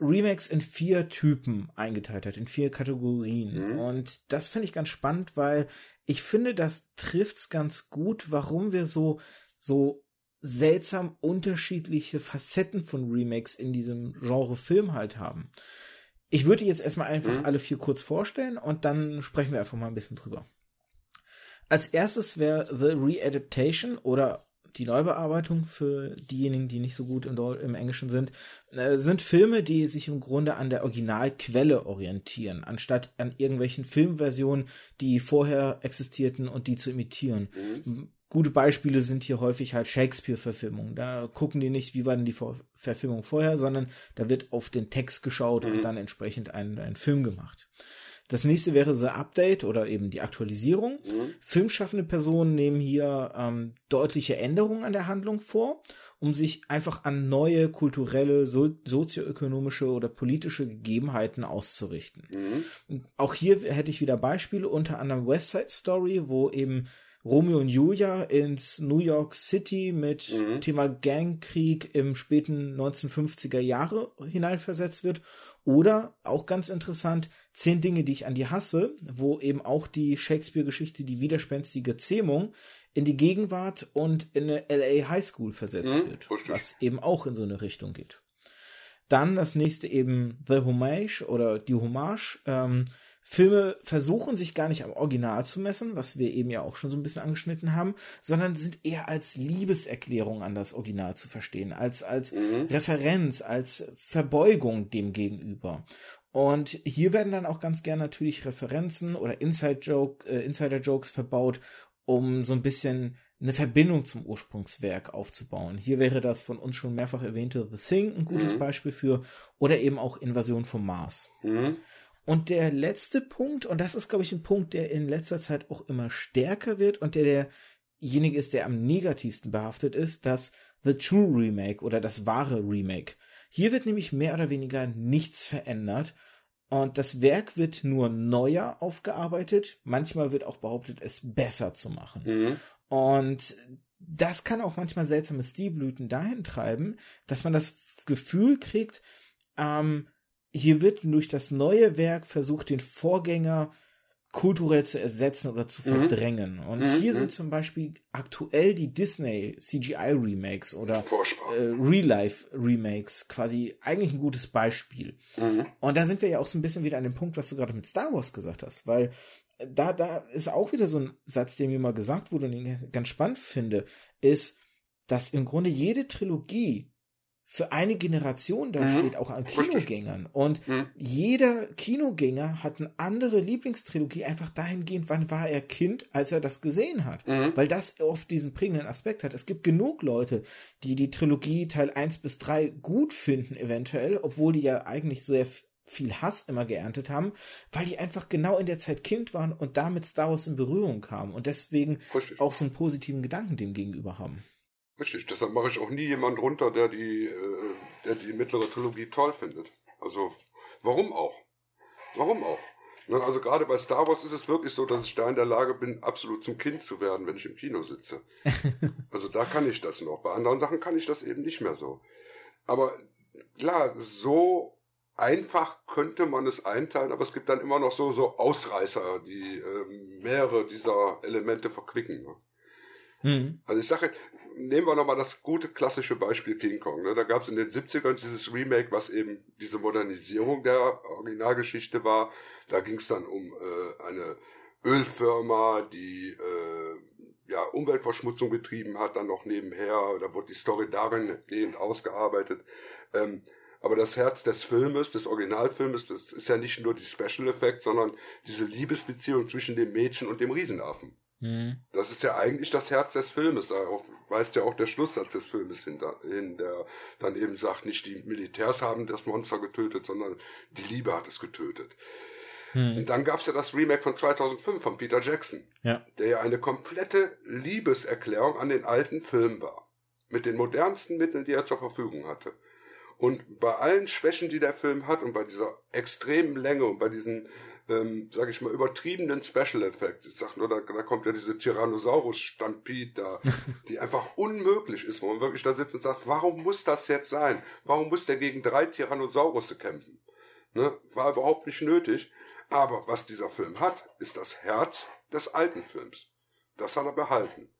Remakes in vier Typen eingeteilt hat, in vier Kategorien. Mhm. Und das finde ich ganz spannend, weil ich finde, das trifft's ganz gut, warum wir so, so seltsam unterschiedliche Facetten von Remakes in diesem Genre Film halt haben. Ich würde jetzt erstmal einfach Mhm. alle vier kurz vorstellen und dann sprechen wir einfach mal ein bisschen drüber. Als erstes wäre The Readaptation oder die Neubearbeitung für diejenigen, die nicht so gut im, Englischen sind, äh, sind Filme, die sich im Grunde an der Originalquelle orientieren, anstatt an irgendwelchen Filmversionen, die vorher existierten und die zu imitieren. Mhm. Gute Beispiele sind hier häufig halt Shakespeare-Verfilmungen. Da gucken die nicht, wie war denn die Vor Verfilmung vorher, sondern da wird auf den Text geschaut Mhm. und dann entsprechend ein, ein Film gemacht. Das nächste wäre The Update oder eben die Aktualisierung. Mhm. Filmschaffende Personen nehmen hier ähm, deutliche Änderungen an der Handlung vor, um sich einfach an neue kulturelle, so sozioökonomische oder politische Gegebenheiten auszurichten. Mhm. Auch hier hätte ich wieder Beispiele, unter anderem West Side Story, wo eben Romeo und Julia ins New York City mit Mhm. Thema Gangkrieg im späten 1950er Jahre hineinversetzt wird. Oder auch ganz interessant, Zehn Dinge, die ich an dir hasse, wo eben auch die Shakespeare-Geschichte, die widerspenstige Zähmung, in die Gegenwart und in eine LA High School versetzt Mhm, wird. richtig. Was eben auch in so eine Richtung geht. Dann das nächste eben The Hommage oder die Hommage. Ähm, Filme versuchen sich gar nicht am Original zu messen, was wir eben ja auch schon so ein bisschen angeschnitten haben, sondern sind eher als Liebeserklärung an das Original zu verstehen, als, als mhm. Referenz, als Verbeugung dem gegenüber. Und hier werden dann auch ganz gern natürlich Referenzen oder Inside-Joke, äh, Insider-Jokes verbaut, um so ein bisschen eine Verbindung zum Ursprungswerk aufzubauen. Hier wäre das von uns schon mehrfach erwähnte The Thing ein gutes mhm. Beispiel für oder eben auch Invasion vom Mars. Mhm. Und der letzte Punkt, und das ist, glaube ich, ein Punkt, der in letzter Zeit auch immer stärker wird und der derjenige ist, der am negativsten behaftet ist, das The True Remake oder das wahre Remake. Hier wird nämlich mehr oder weniger nichts verändert und das Werk wird nur neuer aufgearbeitet. Manchmal wird auch behauptet, es besser zu machen. Mhm. Und das kann auch manchmal seltsame Stilblüten dahin treiben, dass man das Gefühl kriegt, ähm, hier wird durch das neue Werk versucht, den Vorgänger kulturell zu ersetzen oder zu mhm. verdrängen. Mhm. Und mhm. hier sind zum Beispiel aktuell die Disney CGI Remakes oder äh, Real Life Remakes quasi eigentlich ein gutes Beispiel. Mhm. Und da sind wir ja auch so ein bisschen wieder an dem Punkt, was du gerade mit Star Wars gesagt hast, weil da, da ist auch wieder so ein Satz, der mir mal gesagt wurde und den ich ganz spannend finde, ist, dass im Grunde jede Trilogie für eine Generation da mhm. steht, auch an Kinogängern. Und mhm. jeder Kinogänger hat eine andere Lieblingstrilogie, einfach dahingehend, wann war er Kind, als er das gesehen hat. Mhm. Weil das oft diesen prägenden Aspekt hat. Es gibt genug Leute, die die Trilogie Teil 1 bis 3 gut finden, eventuell, obwohl die ja eigentlich sehr viel Hass immer geerntet haben, weil die einfach genau in der Zeit Kind waren und damit Star Wars in Berührung kamen und deswegen Richtig. auch so einen positiven Gedanken dem gegenüber haben. Richtig, deshalb mache ich auch nie jemand runter, der die, äh, der die mittlere Trilogie toll findet. Also, warum auch? Warum auch? Ne, also gerade bei Star Wars ist es wirklich so, dass ich da in der Lage bin, absolut zum Kind zu werden, wenn ich im Kino sitze. [laughs] Also da kann ich das noch. Bei anderen Sachen kann ich das eben nicht mehr so. Aber klar, so einfach könnte man es einteilen, aber es gibt dann immer noch so, so Ausreißer, die äh, mehrere dieser Elemente verquicken. Ne? Mhm. Also ich sage, nehmen wir nochmal das gute klassische Beispiel King Kong. Ne? Da gab es in den 70ern dieses Remake, was eben diese Modernisierung der Originalgeschichte war. Da ging es dann um äh, eine Ölfirma, die äh, ja, Umweltverschmutzung betrieben hat, dann noch nebenher. Da wurde die Story darin gehend ausgearbeitet. Ähm, aber das Herz des Filmes, des Originalfilmes, das ist ja nicht nur die Special Effects, sondern diese Liebesbeziehung zwischen dem Mädchen und dem Riesenaffen. Mhm. Das ist ja eigentlich das Herz des Filmes. Darauf weist ja auch der Schlusssatz des Filmes hin, der dann eben sagt, nicht die Militärs haben das Monster getötet, sondern die Liebe hat es getötet. Mhm. Und dann gab es ja das Remake von 2005 von Peter Jackson, ja. der ja eine komplette Liebeserklärung an den alten Film war. Mit den modernsten Mitteln, die er zur Verfügung hatte. Und bei allen Schwächen, die der Film hat und bei dieser extremen Länge und bei diesen ähm, sage ich mal, übertriebenen Special Effects. Ich sag nur, da, da kommt ja diese Tyrannosaurus-Stampede da, [laughs] die einfach unmöglich ist, wo man wirklich da sitzt und sagt, warum muss das jetzt sein? Warum muss der gegen drei Tyrannosaurusse kämpfen? Ne? War überhaupt nicht nötig. Aber was dieser Film hat, ist das Herz des alten Films. Das hat er behalten.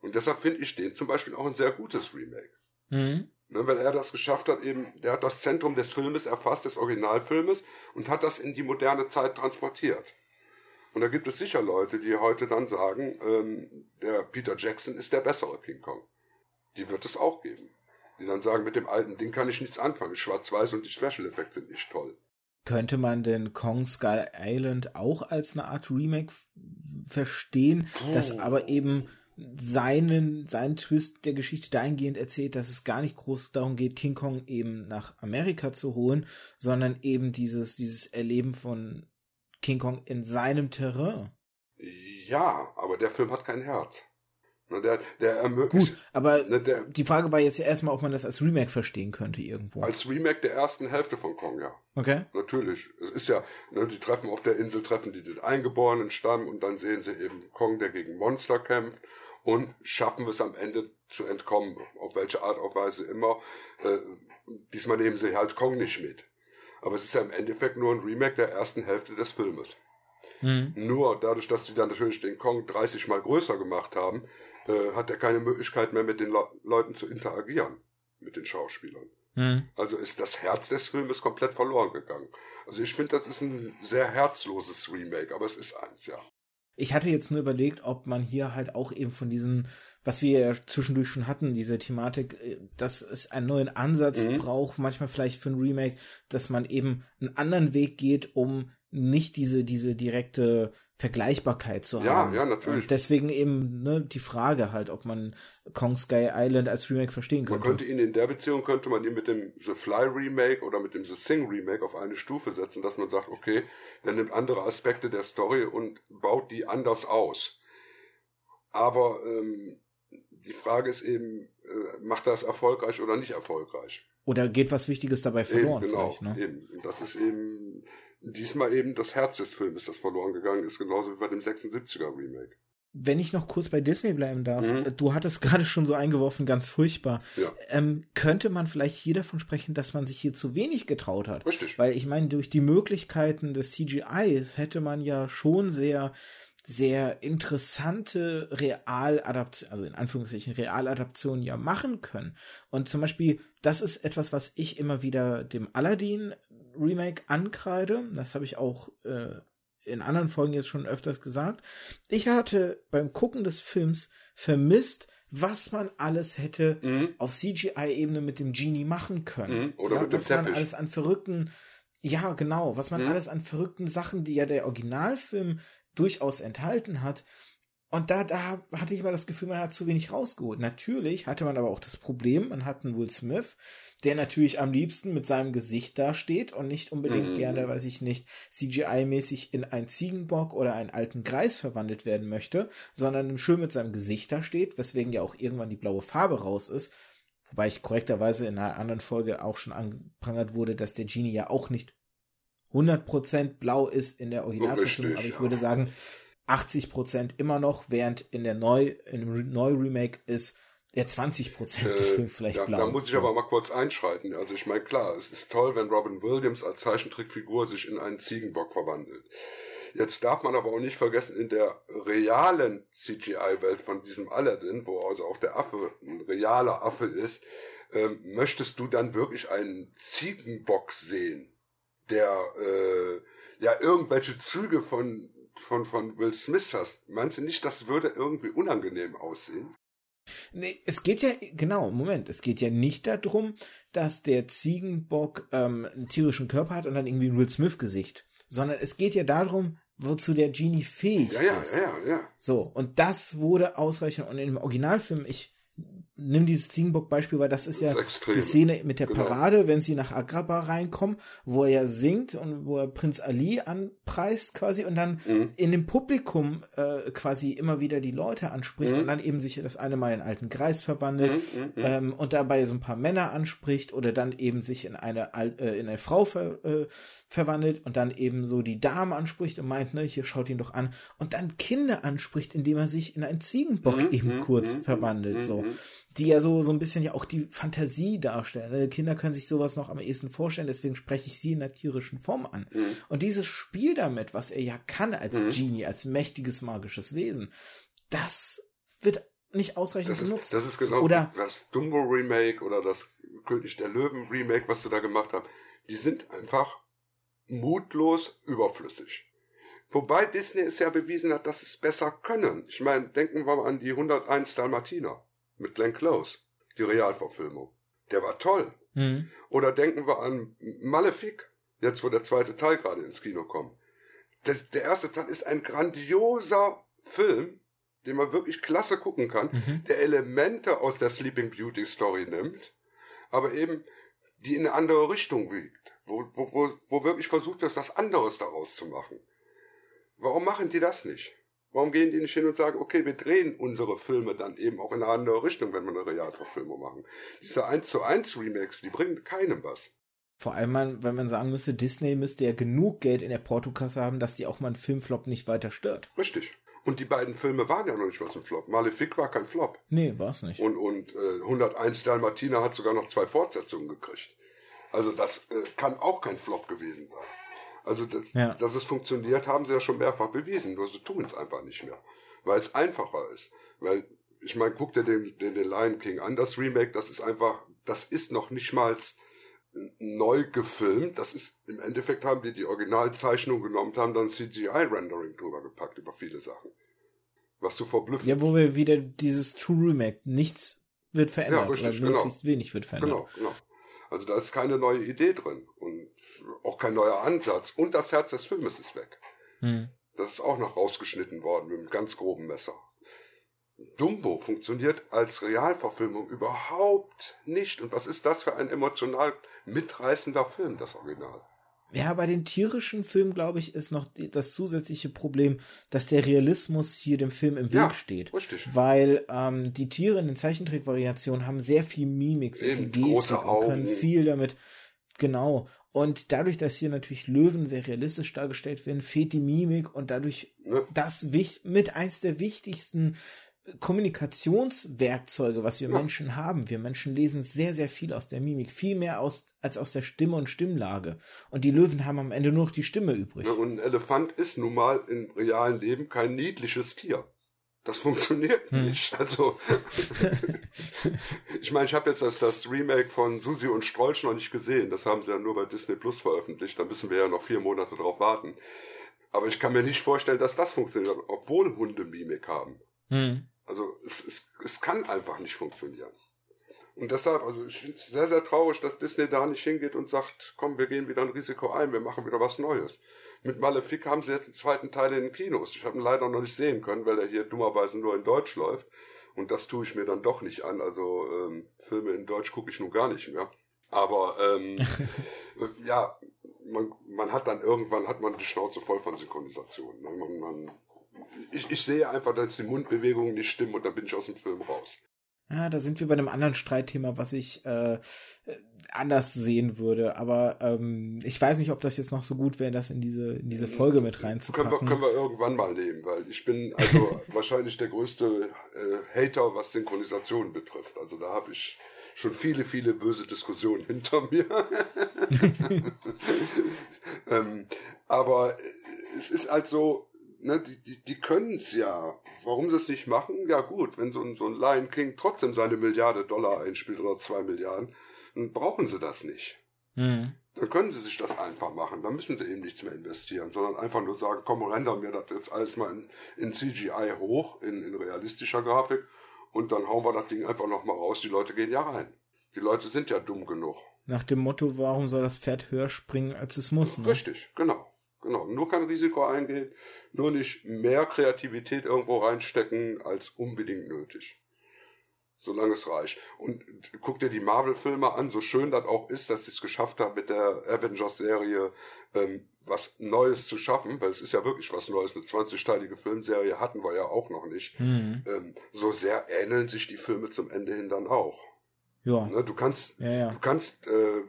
Und deshalb finde ich den zum Beispiel auch ein sehr gutes Remake. Mhm. Ne, weil er das geschafft hat, eben, der hat das Zentrum des Filmes erfasst, des Originalfilmes, und hat das in die moderne Zeit transportiert. Und da gibt es sicher Leute, die heute dann sagen, ähm, der Peter Jackson ist der bessere King Kong. Die wird es auch geben. Die dann sagen, mit dem alten Ding kann ich nichts anfangen. Schwarz-Weiß und die Special Effects sind nicht toll. Könnte man denn Kong Skull Island auch als eine Art Remake verstehen, oh. das aber eben seinen, seinen Twist der Geschichte dahingehend erzählt, dass es gar nicht groß darum geht, King Kong eben nach Amerika zu holen, sondern eben dieses, dieses Erleben von King Kong in seinem Terrain. Ja, aber der Film hat kein Herz. Der, der ermöglicht. Gut, aber der, die Frage war jetzt ja erstmal, ob man das als Remake verstehen könnte irgendwo. Als Remake der ersten Hälfte von Kong, ja. Okay. Natürlich. Es ist ja, ne, die treffen auf der Insel, treffen die den eingeborenen Stamm und dann sehen sie eben Kong, der gegen Monster kämpft und schaffen wir es am Ende zu entkommen, auf welche Art auf Weise immer. Äh, diesmal nehmen sie halt Kong nicht mit. Aber es ist ja im Endeffekt nur ein Remake der ersten Hälfte des Filmes. Mhm. Nur dadurch, dass die dann natürlich den Kong 30 mal größer gemacht haben, äh, hat er keine Möglichkeit mehr mit den Le Leuten zu interagieren, mit den Schauspielern. Hm. Also ist das Herz des Filmes komplett verloren gegangen. Also ich finde, das ist ein sehr herzloses Remake, aber es ist eins, ja. Ich hatte jetzt nur überlegt, ob man hier halt auch eben von diesem, was wir ja zwischendurch schon hatten, diese Thematik, äh, dass es einen neuen Ansatz mhm. braucht, manchmal vielleicht für ein Remake, dass man eben einen anderen Weg geht, um nicht diese, diese direkte Vergleichbarkeit zu ja, haben. Ja, natürlich. Und deswegen eben ne, die Frage halt, ob man Kong Sky Island als Remake verstehen könnte. Man könnte ihn in der Beziehung, könnte man ihn mit dem The Fly Remake oder mit dem The Sing Remake auf eine Stufe setzen, dass man sagt, okay, der nimmt andere Aspekte der Story und baut die anders aus. Aber ähm, die Frage ist eben, äh, macht das erfolgreich oder nicht erfolgreich? Oder geht was Wichtiges dabei verloren? Eben, genau, ne? eben. Und das ist eben diesmal eben das Herz des Films, das verloren gegangen ist, genauso wie bei dem 76er Remake. Wenn ich noch kurz bei Disney bleiben darf, mhm. du hattest [laughs] gerade schon so eingeworfen, ganz furchtbar. Ja. Ähm, könnte man vielleicht hier davon sprechen, dass man sich hier zu wenig getraut hat? Richtig. Weil ich meine, durch die Möglichkeiten des CGIs hätte man ja schon sehr sehr interessante Realadaption, also in Anführungszeichen Realadaptionen ja machen können. Und zum Beispiel, das ist etwas, was ich immer wieder dem Aladdin Remake ankreide. Das habe ich auch äh, in anderen Folgen jetzt schon öfters gesagt. Ich hatte beim Gucken des Films vermisst, was man alles hätte mhm. auf CGI-Ebene mit dem Genie machen können. Mhm. Oder ja, mit dem was man alles an verrückten, ja genau, was man mhm. alles an verrückten Sachen, die ja der Originalfilm durchaus enthalten hat. Und da, da hatte ich immer das Gefühl, man hat zu wenig rausgeholt. Natürlich hatte man aber auch das Problem, man hat einen Will Smith, der natürlich am liebsten mit seinem Gesicht dasteht und nicht unbedingt mhm. gerne, weiß ich nicht, CGI-mäßig in einen Ziegenbock oder einen alten Greis verwandelt werden möchte, sondern schön mit seinem Gesicht da steht, weswegen ja auch irgendwann die blaue Farbe raus ist. Wobei ich korrekterweise in einer anderen Folge auch schon angeprangert wurde, dass der Genie ja auch nicht 100% blau ist in der Originalversion, aber ich ja. würde sagen 80% immer noch, während in der Neu, in dem Neu-Remake ist der 20% des äh, Films vielleicht ja, blau. Da muss ich aber mal kurz einschreiten. Also ich meine, klar, es ist toll, wenn Robin Williams als Zeichentrickfigur sich in einen Ziegenbock verwandelt. Jetzt darf man aber auch nicht vergessen, in der realen CGI-Welt von diesem Aladdin, wo also auch der Affe ein realer Affe ist, ähm, möchtest du dann wirklich einen Ziegenbock sehen? der äh, ja irgendwelche Züge von, von, von Will Smith hast, meinst du nicht, das würde irgendwie unangenehm aussehen? Nee, es geht ja, genau, Moment, es geht ja nicht darum, dass der Ziegenbock ähm, einen tierischen Körper hat und dann irgendwie ein Will Smith-Gesicht, sondern es geht ja darum, wozu der Genie fähig ja, ja, ist. Ja, ja, ja. So, und das wurde ausreichend. Und im Originalfilm, ich nimm dieses Ziegenbock-Beispiel, weil das ist ja das ist die Szene mit der genau. Parade, wenn sie nach Agrabah reinkommen, wo er singt und wo er Prinz Ali anpreist quasi und dann mhm. in dem Publikum äh, quasi immer wieder die Leute anspricht mhm. und dann eben sich das eine Mal in einen alten Kreis verwandelt mhm, mhm, mhm. ähm, und dabei so ein paar Männer anspricht oder dann eben sich in eine, äh, in eine Frau ver, äh, verwandelt und dann eben so die Dame anspricht und meint, ne, hier schaut ihn doch an und dann Kinder anspricht, indem er sich in einen Ziegenbock mhm, eben kurz verwandelt, so die ja so, so ein bisschen ja auch die Fantasie darstellen. Ne? Kinder können sich sowas noch am ehesten vorstellen, deswegen spreche ich sie in der tierischen Form an. Mhm. Und dieses Spiel damit, was er ja kann als mhm. Genie, als mächtiges magisches Wesen, das wird nicht ausreichend das genutzt. Ist, das ist genau oder, das Dumbo Remake oder das König der Löwen Remake, was sie da gemacht haben. Die sind einfach mutlos überflüssig. Wobei Disney es ja bewiesen hat, dass es besser können. Ich meine, denken wir mal an die 101 Dalmatiner mit Glenn Close, die Realverfilmung. Der war toll. Mhm. Oder denken wir an Malefic, jetzt wo der zweite Teil gerade ins Kino kommt. Das, der erste Teil ist ein grandioser Film, den man wirklich klasse gucken kann, mhm. der Elemente aus der Sleeping Beauty Story nimmt, aber eben die in eine andere Richtung wiegt, wo, wo, wo, wo wirklich versucht wird, was anderes daraus zu machen. Warum machen die das nicht? Warum gehen die nicht hin und sagen, okay, wir drehen unsere Filme dann eben auch in eine andere Richtung, wenn wir eine Realverfilmung machen? Diese 1 zu 1 Remakes, die bringen keinem was. Vor allem, wenn man sagen müsste, Disney müsste ja genug Geld in der Portokasse haben, dass die auch mal einen Filmflop nicht weiter stört. Richtig. Und die beiden Filme waren ja noch nicht was ein Flop. Malefic war kein Flop. Nee, war es nicht. Und, und äh, 101 Dalmatiner hat sogar noch zwei Fortsetzungen gekriegt. Also das äh, kann auch kein Flop gewesen sein. Also, das, ja. dass es funktioniert, haben sie ja schon mehrfach bewiesen. Nur sie tun es einfach nicht mehr. Weil es einfacher ist. Weil, ich meine, guck dir den, den, den Lion King an, das Remake, das ist einfach, das ist noch nicht mal neu gefilmt. Das ist, im Endeffekt haben die die Originalzeichnung genommen, haben dann CGI-Rendering drüber gepackt über viele Sachen. Was zu verblüffen. Ja, wo wir wieder dieses True Remake, nichts wird verändert. Ja, richtig, oder genau. wenig wird verändert. Genau, genau. Also da ist keine neue Idee drin und auch kein neuer Ansatz. Und das Herz des Filmes ist weg. Hm. Das ist auch noch rausgeschnitten worden mit einem ganz groben Messer. Dumbo funktioniert als Realverfilmung überhaupt nicht. Und was ist das für ein emotional mitreißender Film, das Original? Ja, bei den tierischen Filmen, glaube ich, ist noch das zusätzliche Problem, dass der Realismus hier dem Film im Weg Ja, steht. richtig. Weil ähm, die Tiere in den Zeichentrickvariationen haben sehr viel Mimik, sehr Eben, viel große Gestik und können Augen. viel damit. Genau. Und dadurch, dass hier natürlich Löwen sehr realistisch dargestellt werden, fehlt die Mimik und dadurch Ne? das wich- mit eins der wichtigsten Kommunikationswerkzeuge, was wir Ja. Menschen haben. Wir Menschen lesen sehr, sehr viel aus der Mimik, viel mehr aus, als aus der Stimme und Stimmlage. Und die Löwen haben am Ende nur noch die Stimme übrig. Ne, Und ein Elefant ist nun mal im realen Leben kein niedliches Tier. Das funktioniert Hm. nicht. Also, [laughs] ich meine, ich habe jetzt das, das Remake von Susi und Strolch noch nicht gesehen. Das haben sie ja nur bei Disney Plus veröffentlicht. Da müssen wir ja noch vier Monate drauf warten. Aber ich kann mir nicht vorstellen, dass das funktioniert, obwohl Hunde Mimik haben. Hm. Also es, es, es kann einfach nicht funktionieren. Und deshalb, also ich finde es sehr, sehr traurig, dass Disney da nicht hingeht und sagt, komm, wir gehen wieder ein Risiko ein, wir machen wieder was Neues. Mit Malefic haben sie jetzt den zweiten Teil in den Kinos. Ich habe ihn leider noch nicht sehen können, weil er hier dummerweise nur in Deutsch läuft. Und das tue ich mir dann doch nicht an. Also ähm, Filme in Deutsch gucke ich nun gar nicht mehr. Aber ähm, [laughs] ja, man, man hat dann irgendwann hat man die Schnauze voll von Synchronisation. Ne? Man, man, ich, ich sehe einfach, dass die Mundbewegungen nicht stimmen und dann bin ich aus dem Film raus. Ja, da sind wir bei einem anderen Streitthema, was ich äh, anders sehen würde. Aber ähm, ich weiß nicht, ob das jetzt noch so gut wäre, das in diese, in diese Folge mit Können wir, reinzupacken. können wir irgendwann mal nehmen, weil ich bin also [laughs] wahrscheinlich der größte äh, Hater, was Synchronisation betrifft. Also da habe ich schon viele, viele böse Diskussionen hinter mir. [laughs] [laughs] ähm, aber es ist halt so, ne, die, die, die können es ja. Warum sie es nicht machen? Ja gut, wenn so ein, so ein Lion King trotzdem seine Milliarde Dollar einspielt oder zwei Milliarden, dann brauchen sie das nicht Hm. dann können sie sich das einfach machen. Dann müssen sie eben nichts mehr investieren, sondern einfach nur sagen, komm, render mir das jetzt alles mal in, in CGI hoch, in, in realistischer Grafik und dann hauen wir das Ding einfach nochmal raus. Die Leute gehen ja rein. Die Leute sind ja dumm genug. Nach dem Motto, warum soll das Pferd höher springen, als es muss? Ne? Richtig, genau. Genau. Nur kein Risiko eingehen, nur nicht mehr Kreativität irgendwo reinstecken als unbedingt nötig. Solange es reicht. Und guck dir die Marvel-Filme an, so schön das auch ist, dass sie es geschafft haben, mit der Avengers-Serie ähm, was Neues zu schaffen, weil es ist ja wirklich was Neues. Eine 20-teilige Filmserie hatten wir ja auch noch nicht. Hm. Ähm, so sehr ähneln sich die Filme zum Ende hin dann auch. Ja. Ne? Du kannst ja, ja. Du kannst, äh,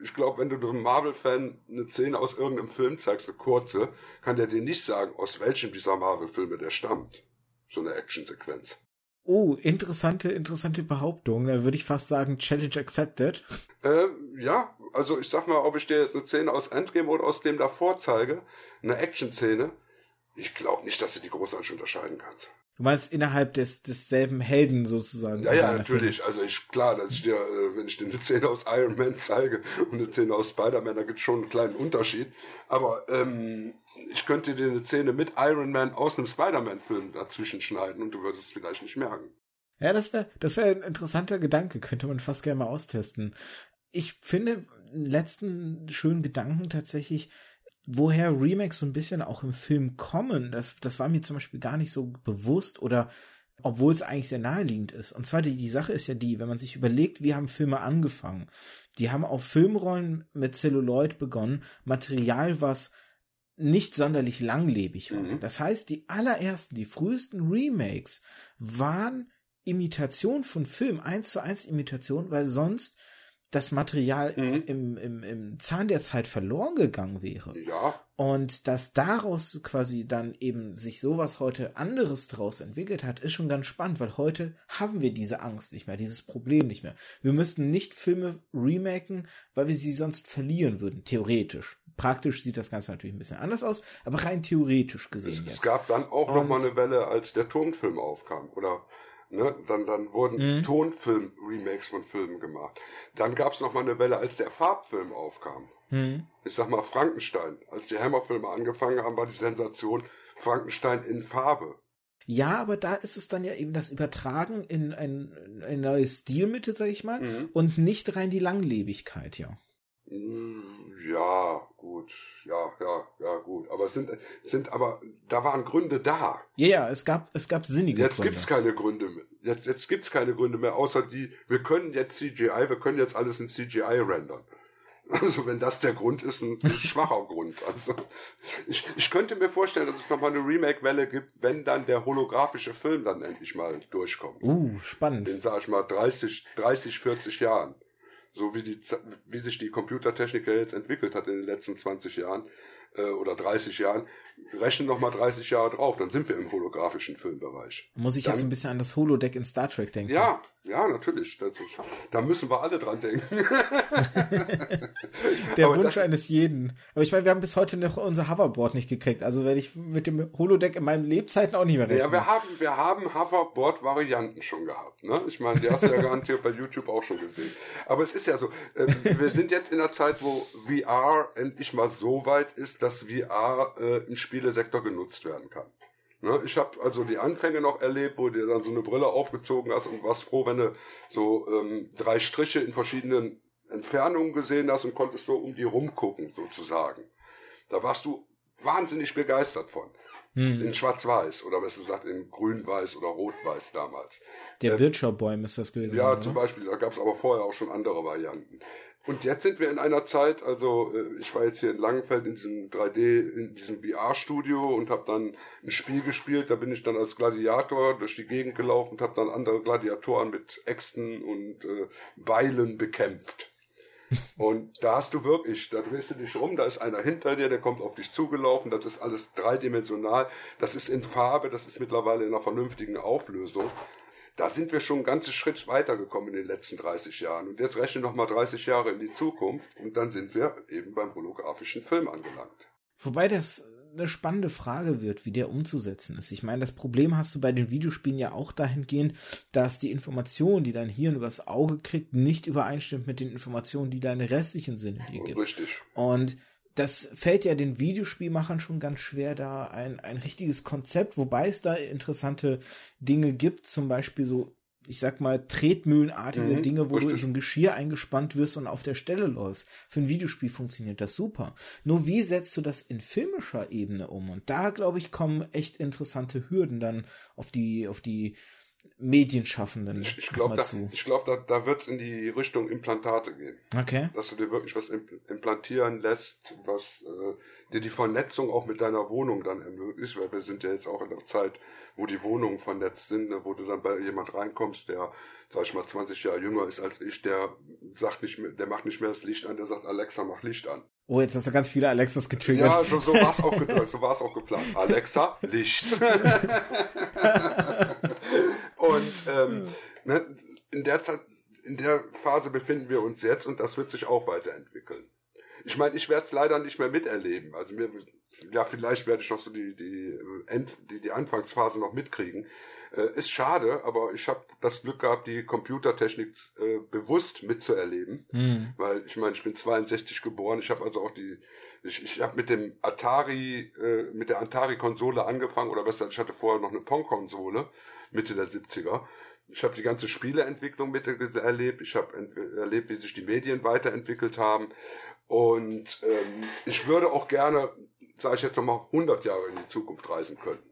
ich glaube, wenn du einem Marvel-Fan eine Szene aus irgendeinem Film zeigst, eine kurze, kann der dir nicht sagen, aus welchem dieser Marvel-Filme der stammt. So eine Actionsequenz. Oh, interessante, interessante Behauptung. Da würde ich fast sagen, Challenge accepted. Äh, ja, also ich sag mal, ob ich dir jetzt eine Szene aus Endgame oder aus dem davor zeige, eine Action-Szene, ich glaube nicht, dass du die großartig unterscheiden kannst. Du meinst innerhalb des desselben Helden sozusagen. Ja, ja, natürlich. Also ich, klar, dass ich dir, äh, wenn ich dir eine Szene aus Iron Man zeige und eine Szene aus Spider-Man, da gibt es schon einen kleinen Unterschied. Aber ähm, ich könnte dir eine Szene mit Iron Man aus einem Spider-Man-Film dazwischen schneiden und du würdest es vielleicht nicht merken. Ja, das wäre das wär ein interessanter Gedanke, könnte man fast gerne mal austesten. Ich finde einen letzten schönen Gedanken tatsächlich, woher Remakes so ein bisschen auch im Film kommen, das, das war mir zum Beispiel gar nicht so bewusst oder obwohl es eigentlich sehr naheliegend ist. Und zwar die, die Sache ist ja die, wenn man sich überlegt, wie haben Filme angefangen? Die haben auf Filmrollen mit Celluloid begonnen, Material, was nicht sonderlich langlebig war. Mhm. Das heißt, die allerersten, die frühesten Remakes waren Imitation von Film, eins zu eins Imitation, weil sonst das Material Mhm. im, im, im Zahn der Zeit verloren gegangen wäre. Ja, Und dass daraus quasi dann eben sich sowas heute anderes draus entwickelt hat, ist schon ganz spannend, weil heute haben wir diese Angst nicht mehr, dieses Problem nicht mehr. Wir müssten nicht Filme remaken, weil wir sie sonst verlieren würden, theoretisch. Praktisch sieht das Ganze natürlich ein bisschen anders aus, aber rein theoretisch gesehen es, es jetzt. gab dann auch Und- noch mal eine Welle, als der Tonfilm aufkam. Oder Ne? Dann, dann wurden mhm. Tonfilm-Remakes von Filmen gemacht. Dann gab es noch mal eine Welle, als der Farbfilm aufkam. Mhm. Ich sag mal Frankenstein. Als die Hammerfilme angefangen haben, war die Sensation Frankenstein in Farbe. Ja, aber da ist es dann ja eben das Übertragen in ein, ein neues Stilmittel, sag ich mal, mhm. und nicht rein die Langlebigkeit, ja. Ja, gut, ja, ja, ja, gut. Aber es sind, sind, aber da waren Gründe da. Ja, ja, es gab, es gab sinnige jetzt Gründe. Jetzt gibt's keine Gründe mehr. Jetzt, jetzt gibt's keine Gründe mehr, außer die, wir können jetzt CGI, wir können jetzt alles in CGI rendern. Also wenn das der Grund ist, ein [laughs] schwacher Grund. Also ich, ich könnte mir vorstellen, dass es nochmal eine Remake-Welle gibt, wenn dann der holographische Film dann endlich mal durchkommt. Uh, spannend. In, sag ich mal, 30, 30, 40 Jahren. So wie, die, wie sich die Computertechnik jetzt entwickelt hat in den letzten 20 Jahren äh, oder 30 Jahren, rechnen noch mal 30 Jahre drauf, dann sind wir im holographischen Filmbereich. Muss ich dann, jetzt ein bisschen an das Holodeck in Star Trek denken? Ja, ja, natürlich. Ist, da müssen wir alle dran denken. [laughs] Der Aber Wunsch eines jeden. Aber ich meine, wir haben bis heute noch unser Hoverboard nicht gekriegt. Also werde ich mit dem Holodeck in meinen Lebzeiten auch nicht mehr rechnen. Ja, wir haben, wir haben Hoverboard-Varianten schon gehabt. Ne? Ich meine, die hast du ja garantiert bei YouTube auch schon gesehen. Aber es ist ja so, äh, wir sind jetzt in einer Zeit, wo VR endlich mal so weit ist, dass VR äh, im Spielesektor genutzt werden kann. Ne, ich habe also die Anfänge noch erlebt, wo du dann so eine Brille aufgezogen hast und warst froh, wenn du so ähm, drei Striche in verschiedenen Entfernungen gesehen hast und konntest so um die rumgucken, sozusagen. Da warst du wahnsinnig begeistert von. Hm. In Schwarz-Weiß oder besser gesagt in Grün-Weiß oder Rot-Weiß damals. Der äh, Wirtschau-Bäum ist das gewesen. Ja, oder? zum Beispiel, da gab es aber vorher auch schon andere Varianten. Und jetzt sind wir in einer Zeit, also äh, ich war jetzt hier in Langenfeld in diesem 3D, in diesem VR-Studio und habe dann ein Spiel gespielt. Da bin ich dann als Gladiator durch die Gegend gelaufen und habe dann andere Gladiatoren mit Äxten und äh, Beilen bekämpft. Und da hast du wirklich, da drehst du dich rum, da ist einer hinter dir, der kommt auf dich zugelaufen, das ist alles dreidimensional, das ist in Farbe, das ist mittlerweile in einer vernünftigen Auflösung da sind wir schon einen ganzen Schritt weitergekommen in den letzten 30 Jahren. Und jetzt rechne noch mal 30 Jahre in die Zukunft und dann sind wir eben beim holographischen Film angelangt. Wobei das eine spannende Frage wird, wie der umzusetzen ist. Ich meine, das Problem hast du bei den Videospielen ja auch dahingehend, dass die Information, die dein Hirn übers Auge kriegt, nicht übereinstimmt mit den Informationen, die deine restlichen Sinne dir gibt. Richtig. Und das fällt ja den Videospielmachern schon ganz schwer, da ein, ein richtiges Konzept, wobei es da interessante Dinge gibt, zum Beispiel so, ich sag mal, tretmühlenartige mhm, Dinge, wo richtig. du in so ein Geschirr eingespannt wirst und auf der Stelle läufst. Für ein Videospiel funktioniert das super. Nur wie setzt du das in filmischer Ebene um? Und da, glaube ich, kommen echt interessante Hürden dann auf die, auf die Medienschaffenden. Ich, ich glaube, da, ich glaub, da, da wird es in die Richtung Implantate gehen. Okay. Dass du dir wirklich was implantieren lässt, was äh, dir die Vernetzung auch mit deiner Wohnung dann ermöglicht, weil wir sind ja jetzt auch in der Zeit, wo die Wohnungen vernetzt sind, ne, wo du dann bei jemand reinkommst, der, sag ich mal, 20 Jahre jünger ist als ich, der sagt nicht mehr, der macht nicht mehr das Licht an, der sagt, Alexa, mach Licht an. Oh, jetzt hast du ganz viele Alexas getriggert. Ja, so, so war es auch, [laughs] so war's auch geplant. Alexa, Licht. [laughs] und ähm, ne, in der Zeit, in der Phase befinden wir uns jetzt und das wird sich auch weiterentwickeln. Ich meine, ich werde es leider nicht mehr miterleben. Also mir, ja, vielleicht werde ich noch so die, die, End, die, die Anfangsphase noch mitkriegen. Äh, ist schade, aber ich habe das Glück gehabt, die Computertechnik äh, bewusst mitzuerleben. Mhm. Weil ich meine, ich bin 62 geboren, ich habe also auch die, ich, ich habe mit dem Atari, äh, mit der Atari-Konsole angefangen, oder besser, ich hatte vorher noch eine Pong-Konsole, Mitte der 70er. Ich habe die ganze Spieleentwicklung miterlebt, ich habe erlebt, wie sich die Medien weiterentwickelt haben. Und ähm, ich würde auch gerne, sage ich jetzt nochmal, 100 Jahre in die Zukunft reisen können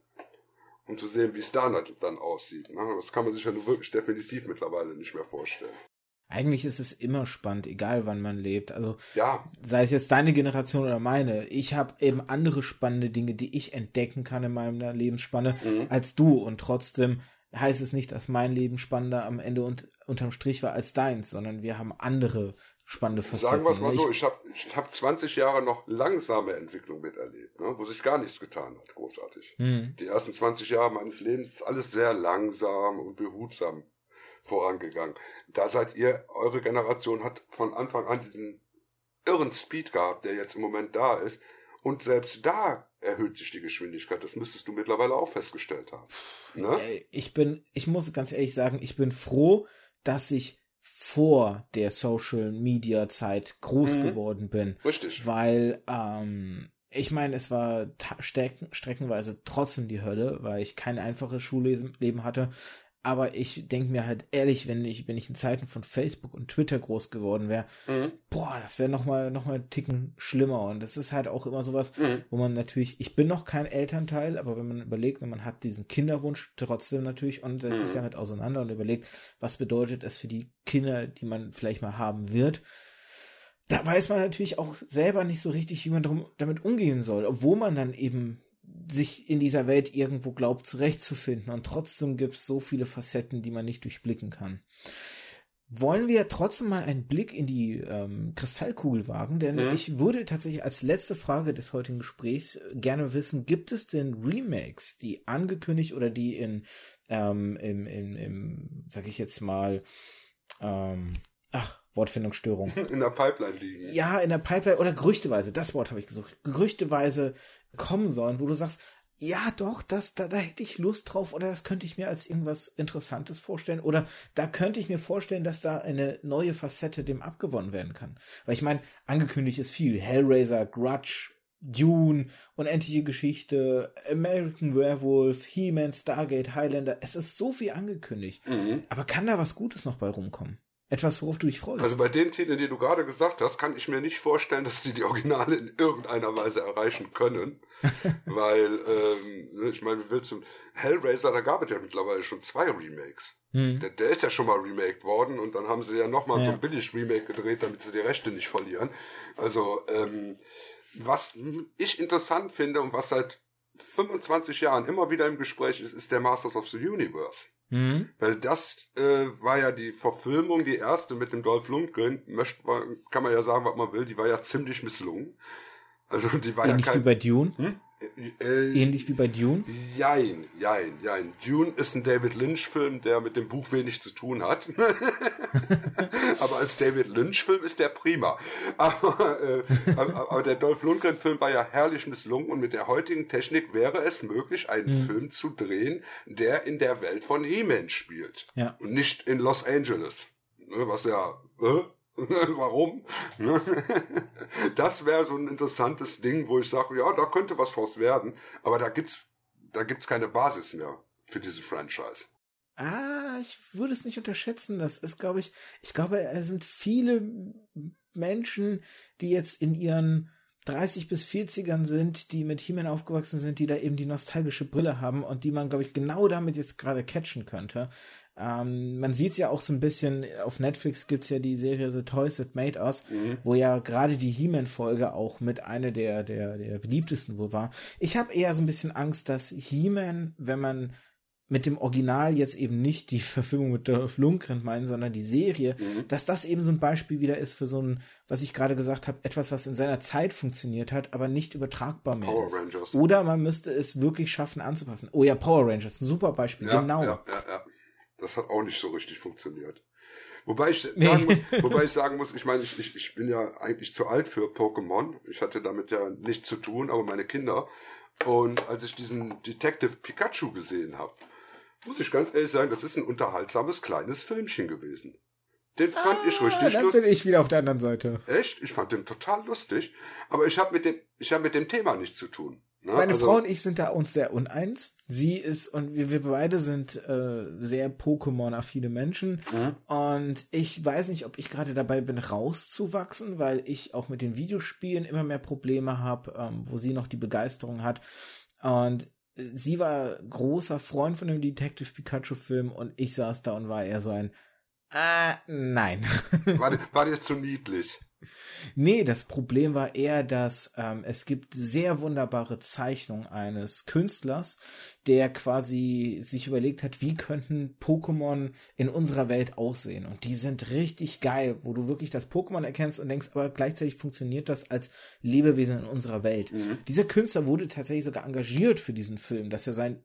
um zu sehen, wie es da dann aussieht. Ne? Das kann man sich ja nur wirklich definitiv mittlerweile nicht mehr vorstellen. Eigentlich ist es immer spannend, egal wann man lebt. Also ja. sei es jetzt deine Generation oder meine. Ich habe eben andere spannende Dinge, die ich entdecken kann in meiner Lebensspanne mhm. als du. Und trotzdem heißt es nicht, dass mein Leben spannender am Ende und unterm Strich war als deins, sondern wir haben andere spannende Facetten. Sagen wir es mal so, ich habe ich hab 20 Jahre noch langsame Entwicklung miterlebt, ne, wo sich gar nichts getan hat, großartig. Mhm. Die ersten 20 Jahre meines Lebens ist alles sehr langsam und behutsam vorangegangen. Da seid ihr, eure Generation hat von Anfang an diesen irren Speed gehabt, der jetzt im Moment da ist. Und selbst da erhöht sich die Geschwindigkeit. Das müsstest du mittlerweile auch festgestellt haben. Ne? Ich bin, ich muss ganz ehrlich sagen, ich bin froh, dass ich vor der Social Media Zeit groß mhm. geworden bin. Richtig. Weil, ähm, ich meine, es war strecken, streckenweise trotzdem die Hölle, weil ich kein einfaches Schulleben hatte. Aber ich denke mir halt ehrlich, wenn ich, wenn ich in Zeiten von Facebook und Twitter groß geworden wäre, mhm. boah, das wäre nochmal noch mal einen Ticken schlimmer. Und das ist halt auch immer sowas, mhm. wo man natürlich, ich bin noch kein Elternteil, aber wenn man überlegt, und man hat diesen Kinderwunsch trotzdem natürlich und setzt mhm. sich damit auseinander und überlegt, was bedeutet es für die Kinder, die man vielleicht mal haben wird, da weiß man natürlich auch selber nicht so richtig, wie man drum, damit umgehen soll, obwohl man dann eben sich in dieser Welt irgendwo glaubt zurechtzufinden und trotzdem gibt es so viele Facetten, die man nicht durchblicken kann. Wollen wir trotzdem mal einen Blick in die ähm, Kristallkugel wagen? Denn mhm. ich würde tatsächlich als letzte Frage des heutigen Gesprächs gerne wissen, gibt es denn Remakes, die angekündigt oder die in, ähm, im, im, im, sag ich jetzt mal, ähm, ach, Wortfindungsstörung. [laughs] In der Pipeline liegen. Ja, in der Pipeline oder gerüchteweise, das Wort habe ich gesucht. Gerüchteweise kommen sollen, wo du sagst, ja doch, das, da, da hätte ich Lust drauf oder das könnte ich mir als irgendwas Interessantes vorstellen oder da könnte ich mir vorstellen, dass da eine neue Facette dem abgewonnen werden kann. Weil ich meine, angekündigt ist viel. Hellraiser, Grudge, Dune, unendliche Geschichte, American Werewolf, He-Man, Stargate, Highlander. Es ist so viel angekündigt. Mhm. Aber kann da was Gutes noch bei rumkommen? Etwas, worauf du dich freust. Also bei den Titeln, die du gerade gesagt hast, kann ich mir nicht vorstellen, dass die die Originale in irgendeiner Weise erreichen können. [laughs] weil, ähm, ich meine, willst du, Hellraiser, da gab es ja mittlerweile schon zwei Remakes. Hm. Der, der, ist ja schon mal remaked worden und dann haben sie ja nochmal ja. so ein billig Remake gedreht, damit sie die Rechte nicht verlieren. Also, ähm, was ich interessant finde und was seit 25 Jahren immer wieder im Gespräch ist, ist der Masters of the Universe. Mhm. Weil das äh, war ja die Verfilmung, die erste mit dem Dolph Lundgren, möchte man, kann man ja sagen, was man will, die war ja ziemlich misslungen. Also die war Ähnlich ja kein... wie bei Dune? Hm? Äh, Ähnlich wie bei Dune? Jein, jein, jein. Dune ist ein David Lynch-Film, der mit dem Buch wenig zu tun hat. [laughs] aber als David Lynch-Film ist der prima. Aber, äh, aber, aber der Dolph Lundgren-Film war ja herrlich misslungen und mit der heutigen Technik wäre es möglich, einen mhm. Film zu drehen, der in der Welt von He-Man spielt. Ja. Und nicht in Los Angeles. Ne, was ja, äh, [laughs] Warum? [laughs] Das wäre so ein interessantes Ding, wo ich sage, ja, da könnte was draus werden, aber da gibt's, da gibt's keine Basis mehr für diese Franchise. Ah, ich würde es nicht unterschätzen. Das ist, glaube ich, ich glaube, es sind viele Menschen, die jetzt in ihren 30 bis 40ern sind, die mit He-Man aufgewachsen sind, die da eben die nostalgische Brille haben und die man, glaube ich, genau damit jetzt gerade catchen könnte. Ähm, man sieht es ja auch so ein bisschen, auf Netflix gibt es ja die Serie The Toys That Made Us, mhm. wo ja gerade die He-Man-Folge auch mit einer der, der, der beliebtesten wohl war. Ich habe eher so ein bisschen Angst, dass He-Man, wenn man mit dem Original jetzt eben nicht die [laughs] Verfilmung mit Dolph Lundgren meinen, sondern die Serie, mhm. dass das eben so ein Beispiel wieder ist für so ein, was ich gerade gesagt habe, etwas, was in seiner Zeit funktioniert hat, aber nicht übertragbar mehr Power ist. Rangers. Oder man müsste es wirklich schaffen anzupassen. Oh ja, Power Rangers, ein super Beispiel, ja, genau. Ja, ja, ja. Das hat auch nicht so richtig funktioniert. Wobei ich sagen muss, [laughs] wobei ich sagen muss, ich meine, ich, ich, ich bin ja eigentlich zu alt für Pokémon. Ich hatte damit ja nichts zu tun, aber meine Kinder. Und als ich diesen Detective Pikachu gesehen habe, muss ich ganz ehrlich sagen, das ist ein unterhaltsames kleines Filmchen gewesen. Den fand ah, ich richtig dann lustig. bin ich wieder auf der anderen Seite. Echt? Ich fand den total lustig. Aber ich habe mit dem, ich habe mit dem Thema nichts zu tun. Ne? Meine also, Frau und ich sind da uns sehr uneins. Sie ist und wir, wir beide sind äh, sehr Pokémon-affine Menschen. Mhm. Und ich weiß nicht, ob ich gerade dabei bin, rauszuwachsen, weil ich auch mit den Videospielen immer mehr Probleme habe, ähm, wo sie noch die Begeisterung hat. Und sie war großer Freund von dem Detective Pikachu-Film und ich saß da und war eher so ein äh, nein. War, [laughs] war dir zu niedlich? Nee, das Problem war eher, dass ähm, es gibt sehr wunderbare Zeichnungen eines Künstlers, der quasi sich überlegt hat, wie könnten Pokémon in unserer Welt aussehen. Und die sind richtig geil, wo du wirklich das Pokémon erkennst und denkst, aber gleichzeitig funktioniert das als Lebewesen in unserer Welt. Mhm. Dieser Künstler wurde tatsächlich sogar engagiert für diesen Film, dass er sein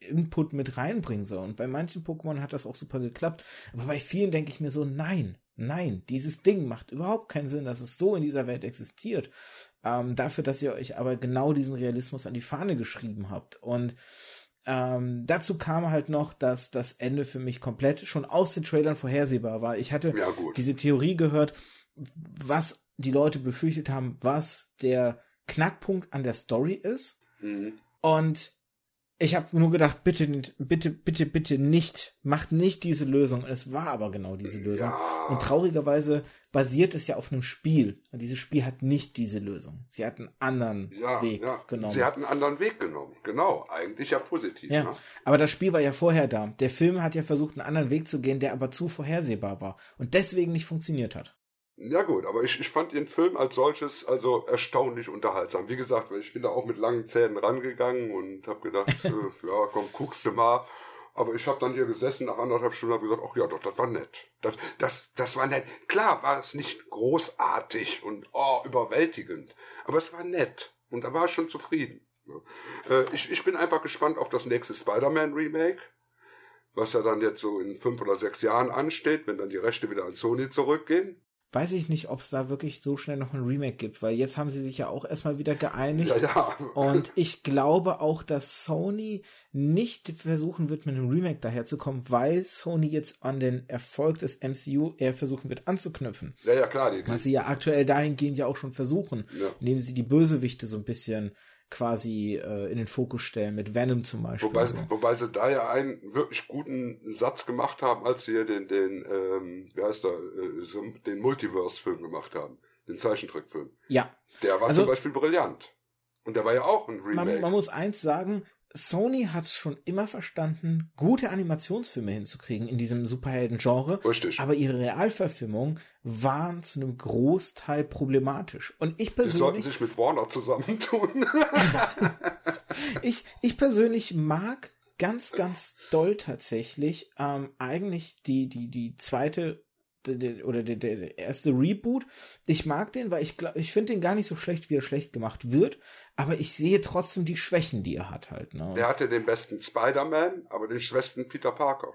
Input mit reinbringen soll. Und bei manchen Pokémon hat das auch super geklappt. Aber bei vielen denke ich mir so, nein, nein, dieses Ding macht überhaupt keinen Sinn, dass es so in dieser Welt existiert. ähm, dafür, dass ihr euch aber genau diesen Realismus an die Fahne geschrieben habt. Und ähm, dazu kam halt noch, dass das Ende für mich komplett schon aus den Trailern vorhersehbar war. Ich hatte Ja, diese Theorie gehört, was die Leute befürchtet haben, was der Knackpunkt an der Story ist. Mhm. Und ich habe nur gedacht, bitte, bitte, bitte, bitte nicht, macht nicht diese Lösung. Es war aber genau diese Lösung. Ja. Und traurigerweise basiert es ja auf einem Spiel. Und dieses Spiel hat nicht diese Lösung. Sie hat einen anderen Ja, Weg ja. genommen. Sie hat einen anderen Weg genommen. Genau. Eigentlich ja positiv. ja, Ne? aber das Spiel war ja vorher da. Der Film hat ja versucht, einen anderen Weg zu gehen, der aber zu vorhersehbar war und deswegen nicht funktioniert hat. Ja gut, aber ich, ich fand den Film als solches also erstaunlich unterhaltsam. Wie gesagt, ich bin da auch mit langen Zähnen rangegangen und habe gedacht, [laughs] äh, ja komm, guckst du mal. Aber ich habe dann hier gesessen nach anderthalb Stunden und habe gesagt, ach ja, doch, das war nett. Das, das, das war nett. Klar war es nicht großartig und oh, überwältigend, aber es war nett und da war ich schon zufrieden. Äh, ich, ich bin einfach gespannt auf das nächste Spider-Man-Remake, was ja dann jetzt so in fünf oder sechs Jahren ansteht, wenn dann die Rechte wieder an Sony zurückgehen. Weiß ich nicht, ob es da wirklich so schnell noch ein Remake gibt, weil jetzt haben sie sich ja auch erstmal wieder geeinigt. Ja, ja. Und ich glaube auch, dass Sony nicht versuchen wird, mit einem Remake daherzukommen, weil Sony jetzt an den Erfolg des MCU eher versuchen wird anzuknüpfen. Ja, ja, klar. Die, Was sie ja aktuell dahingehend ja auch schon versuchen, Ja. indem sie die Bösewichte so ein bisschen quasi äh, in den Fokus stellen, mit Venom zum Beispiel. wobei, so. wobei sie da ja einen wirklich guten Satz gemacht haben, als sie hier den, den ähm, wie heißt der, äh, den Multiverse-Film gemacht haben. Den Zeichentrickfilm. Ja, Der war Also- zum Beispiel brillant. Und der war ja auch ein Remake. man, man muss eins sagen, Sony hat es schon immer verstanden, gute Animationsfilme hinzukriegen in diesem Superhelden-Genre. Richtig. Aber ihre Realverfilmungen waren zu einem Großteil problematisch. Und ich die sollten persönlich, sich mit Warner zusammentun. [laughs] ich, ich persönlich mag ganz, ganz doll tatsächlich ähm, eigentlich die, die, die zweite oder der, der erste Reboot. Ich mag den, weil ich glaube, ich finde den gar nicht so schlecht, wie er schlecht gemacht wird. Aber ich sehe trotzdem die Schwächen, die er hat halt. Ne? der hatte den besten Spider-Man, aber den schwächsten Peter Parker.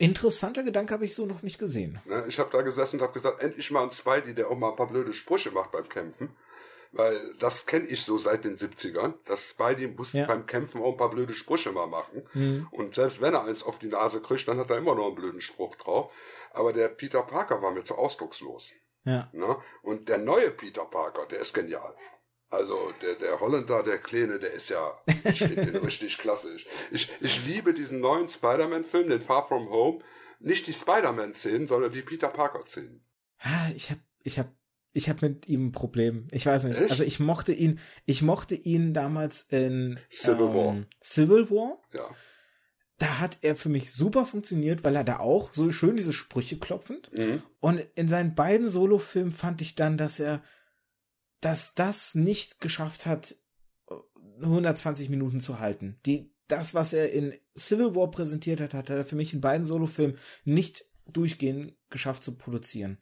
Interessanter Gedanke habe ich so noch nicht gesehen. Ne, ich habe da gesessen und habe gesagt, endlich mal ein Spidey, der auch mal ein paar blöde Sprüche macht beim Kämpfen. Weil das kenne ich so seit den 70ern. dass Spidey muss Ja. beim Kämpfen auch ein paar blöde Sprüche mal machen. Hm. Und selbst wenn er eins auf die Nase kriegt, dann hat er immer noch einen blöden Spruch drauf. Aber der Peter Parker war mir zu ausdruckslos. Ja. Ne? Und der neue Peter Parker, der ist genial. Also der, der Holländer, der Kleine, der ist ja, ich finde den [laughs] richtig klasse. Ich, ich, liebe diesen neuen Spider-Man-Film, den Far From Home. Nicht die Spider-Man-Szenen, sondern die Peter Parker-Szenen. Ich habe, ich habe, ich habe mit ihm ein Problem. Ich weiß nicht. Echt? Also ich mochte ihn, ich mochte ihn damals in Civil War. ähm, Civil War. Ja. Da hat er für mich super funktioniert, weil er da auch so schön diese Sprüche klopfend. Mhm. Und in seinen beiden Solofilmen fand ich dann, dass er, dass das nicht geschafft hat, 120 Minuten zu halten. Die, das, was er in Civil War präsentiert hat, hat er für mich in beiden Solofilmen nicht durchgehend geschafft zu produzieren.